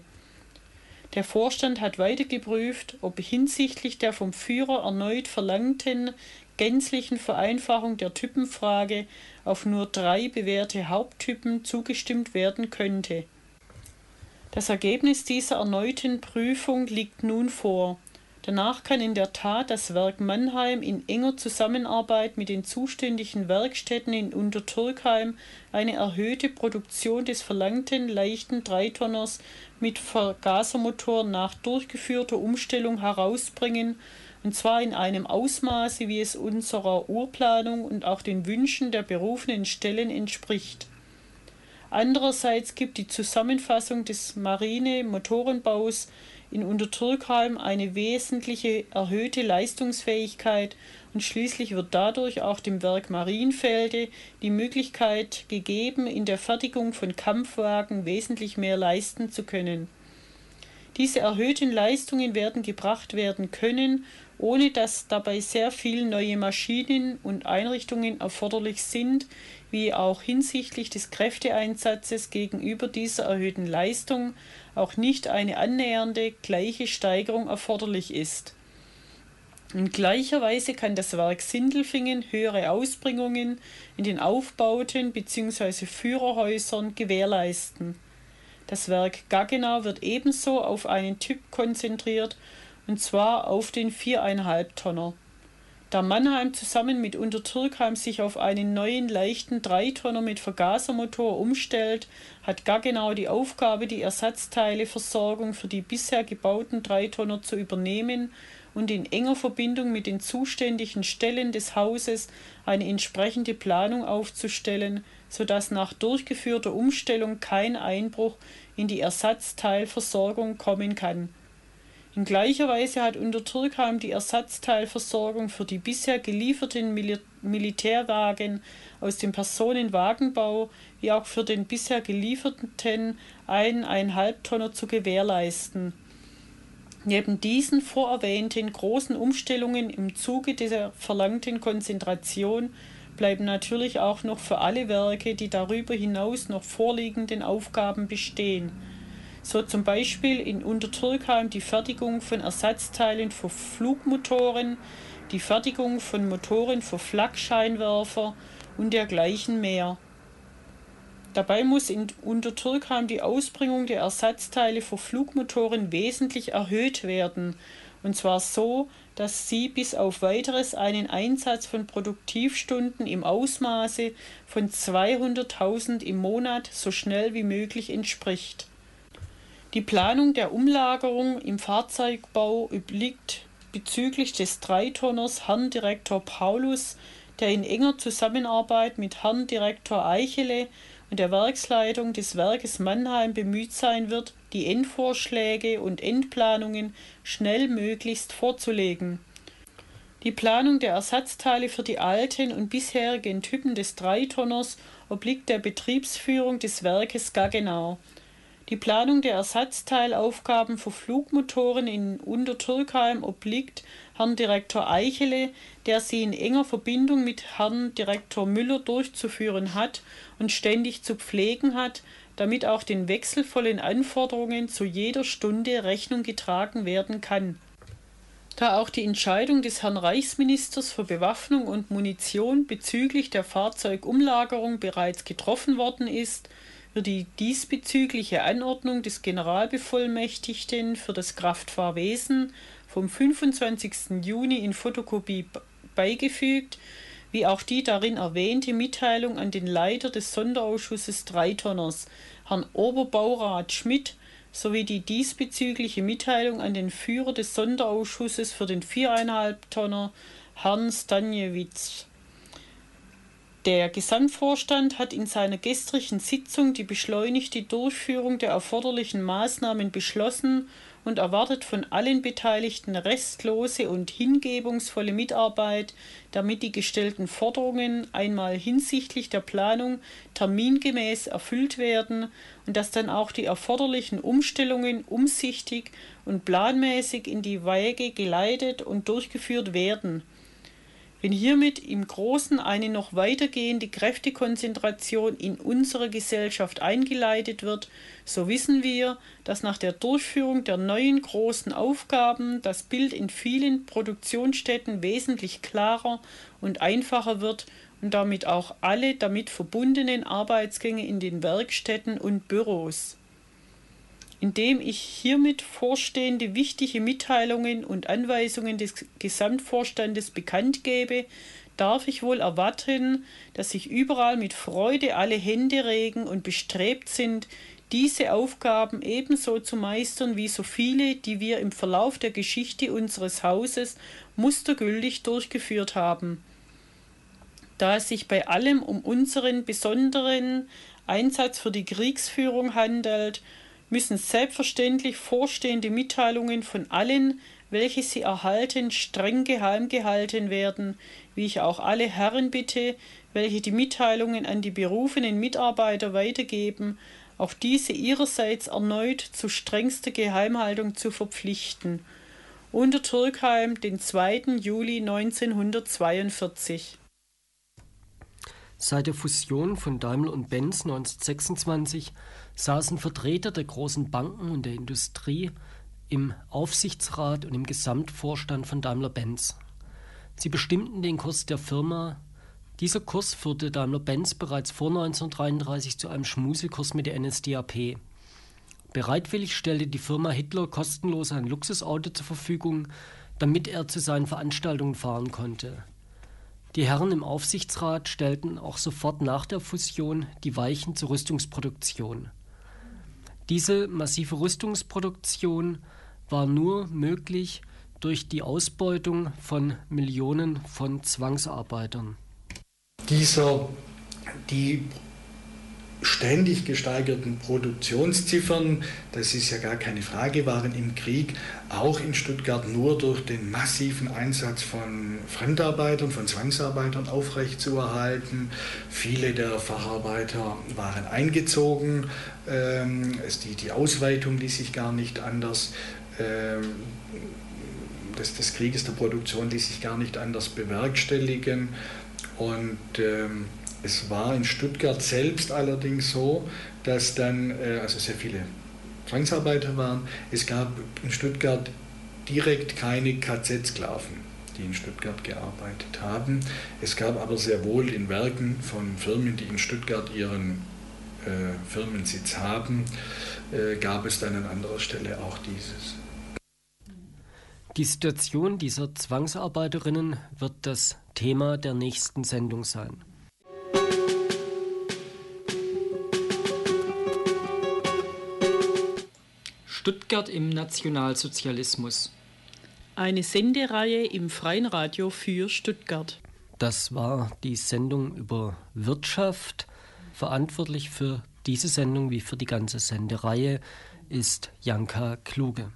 Der Vorstand hat weiter geprüft, ob hinsichtlich der vom Führer erneut verlangten gänzlichen Vereinfachung der Typenfrage auf nur drei bewährte Haupttypen zugestimmt werden könnte. Das Ergebnis dieser erneuten Prüfung liegt nun vor Danach kann in der Tat das Werk Mannheim in enger Zusammenarbeit mit den zuständigen Werkstätten in Untertürkheim eine erhöhte Produktion des verlangten leichten Dreitonners mit Vergasermotor nach durchgeführter Umstellung herausbringen, und zwar in einem Ausmaße, wie es unserer Urplanung und auch den Wünschen der berufenen Stellen entspricht. Andererseits gibt die Zusammenfassung des Marine-Motorenbaus in Untertürkheim eine wesentliche erhöhte Leistungsfähigkeit und schließlich wird dadurch auch dem Werk Marienfelde die Möglichkeit gegeben, in der Fertigung von Kampfwagen wesentlich mehr leisten zu können. Diese erhöhten Leistungen werden gebracht werden können, ohne dass dabei sehr viel neue Maschinen und Einrichtungen erforderlich sind, wie auch hinsichtlich des Kräfteeinsatzes gegenüber dieser erhöhten Leistung auch nicht eine annähernde gleiche Steigerung erforderlich ist. In gleicher Weise kann das Werk Sindelfingen höhere Ausbringungen in den Aufbauten bzw. Führerhäusern gewährleisten. Das Werk Gaggenau wird ebenso auf einen Typ konzentriert, und zwar auf den 4,5 Tonner. Da Mannheim zusammen mit Untertürkheim sich auf einen neuen leichten Dreitonner mit Vergasermotor umstellt, hat Gaggenau die Aufgabe, die Ersatzteileversorgung für die bisher gebauten Dreitonner zu übernehmen und in enger Verbindung mit den zuständigen Stellen des Hauses eine entsprechende Planung aufzustellen, sodass nach durchgeführter Umstellung kein Einbruch in die Ersatzteilversorgung kommen kann in gleicher Weise hat Untertürkheim die Ersatzteilversorgung für die bisher gelieferten Mil Militärwagen aus dem Personenwagenbau wie auch für den bisher gelieferten eineinhalb Tonner zu gewährleisten. Neben diesen vorerwähnten großen Umstellungen im Zuge dieser verlangten Konzentration bleiben natürlich auch noch für alle Werke die darüber hinaus noch vorliegenden Aufgaben bestehen so zum Beispiel in Untertürkheim die Fertigung von Ersatzteilen für Flugmotoren, die Fertigung von Motoren für Flakscheinwerfer und dergleichen mehr. Dabei muss in Untertürkheim die Ausbringung der Ersatzteile für Flugmotoren wesentlich erhöht werden, und zwar so, dass sie bis auf weiteres einen Einsatz von Produktivstunden im Ausmaße von 200.000 im Monat so schnell wie möglich entspricht. Die Planung der Umlagerung im Fahrzeugbau obliegt bezüglich des Dreitonners Herrn Direktor Paulus, der in enger Zusammenarbeit mit Herrn Direktor Eichele und der Werksleitung des Werkes Mannheim bemüht sein wird, die Endvorschläge und Endplanungen schnellmöglichst vorzulegen. Die Planung der Ersatzteile für die alten und bisherigen Typen des Dreitonners obliegt der Betriebsführung des Werkes Gaggenau. Die Planung der Ersatzteilaufgaben für Flugmotoren in Untertürkheim obliegt Herrn Direktor Eichele, der sie in enger Verbindung mit Herrn Direktor Müller durchzuführen hat und ständig zu pflegen hat, damit auch den wechselvollen Anforderungen zu jeder Stunde Rechnung getragen werden kann. Da auch die Entscheidung des Herrn Reichsministers für Bewaffnung und Munition bezüglich der Fahrzeugumlagerung bereits getroffen worden ist, wird die diesbezügliche Anordnung des Generalbevollmächtigten für das Kraftfahrwesen vom 25. Juni in Fotokopie beigefügt, wie auch die darin erwähnte Mitteilung an den Leiter des Sonderausschusses Dreitonners, Herrn Oberbaurat Schmidt, sowie die diesbezügliche Mitteilung an den Führer des Sonderausschusses für den viereinhalb Tonner, Herrn Stanjewitz. Der Gesamtvorstand hat in seiner gestrigen Sitzung die beschleunigte Durchführung der erforderlichen Maßnahmen beschlossen und erwartet von allen Beteiligten restlose und hingebungsvolle Mitarbeit, damit die gestellten Forderungen einmal hinsichtlich der Planung termingemäß erfüllt werden und dass dann auch die erforderlichen Umstellungen umsichtig und planmäßig in die Wege geleitet und durchgeführt werden wenn hiermit im Großen eine noch weitergehende Kräftekonzentration in unserer Gesellschaft eingeleitet wird, so wissen wir, dass nach der Durchführung der neuen großen Aufgaben das Bild in vielen Produktionsstätten wesentlich klarer und einfacher wird und damit auch alle damit verbundenen Arbeitsgänge in den Werkstätten und Büros indem ich hiermit vorstehende wichtige Mitteilungen und Anweisungen des Gesamtvorstandes bekannt gebe, darf ich wohl erwarten, dass sich überall mit Freude alle Hände regen und bestrebt sind, diese Aufgaben ebenso zu meistern wie so viele, die wir im Verlauf der Geschichte unseres Hauses mustergültig durchgeführt haben. Da es sich bei allem um unseren besonderen Einsatz für die Kriegsführung handelt, müssen selbstverständlich vorstehende Mitteilungen von allen, welche sie erhalten, streng geheim gehalten werden, wie ich auch alle Herren bitte, welche die Mitteilungen an die berufenen Mitarbeiter weitergeben, auch diese ihrerseits erneut zu strengster Geheimhaltung zu verpflichten. Unter Türkheim, den 2. Juli 1942. Seit der Fusion von Daimler und Benz 1926 saßen Vertreter der großen Banken und der Industrie im Aufsichtsrat und im Gesamtvorstand von Daimler-Benz. Sie bestimmten den Kurs der Firma. Dieser Kurs führte Daimler-Benz bereits vor 1933 zu einem Schmuselkurs mit der NSDAP. Bereitwillig stellte die Firma Hitler kostenlos ein Luxusauto zur Verfügung, damit er zu seinen Veranstaltungen fahren konnte. Die Herren im Aufsichtsrat stellten auch sofort nach der Fusion die Weichen zur Rüstungsproduktion. Diese massive Rüstungsproduktion war nur möglich durch die Ausbeutung von Millionen von Zwangsarbeitern. Dieser, die ständig gesteigerten Produktionsziffern, das ist ja gar keine Frage, waren im Krieg auch in Stuttgart nur durch den massiven Einsatz von Fremdarbeitern, von Zwangsarbeitern aufrechtzuerhalten. Viele der Facharbeiter waren eingezogen. Ähm, die, Ausweitung ließ sich gar nicht anders. Ähm, des, des Krieges der Produktion ließ sich gar nicht anders bewerkstelligen. Und ähm, es war in Stuttgart selbst allerdings so, dass dann äh, also sehr viele Zwangsarbeiter waren. Es gab in Stuttgart direkt keine KZ-Sklaven, die in Stuttgart gearbeitet haben. Es gab aber sehr wohl in Werken von Firmen, die in Stuttgart ihren äh, Firmensitz haben, äh, gab es dann an anderer Stelle auch dieses. Die Situation dieser Zwangsarbeiterinnen wird das Thema der nächsten Sendung sein. Stuttgart im Nationalsozialismus. Eine Sendereihe im Freien Radio für Stuttgart. Das war die Sendung über Wirtschaft. Verantwortlich für diese Sendung wie für die ganze Sendereihe ist Janka Kluge.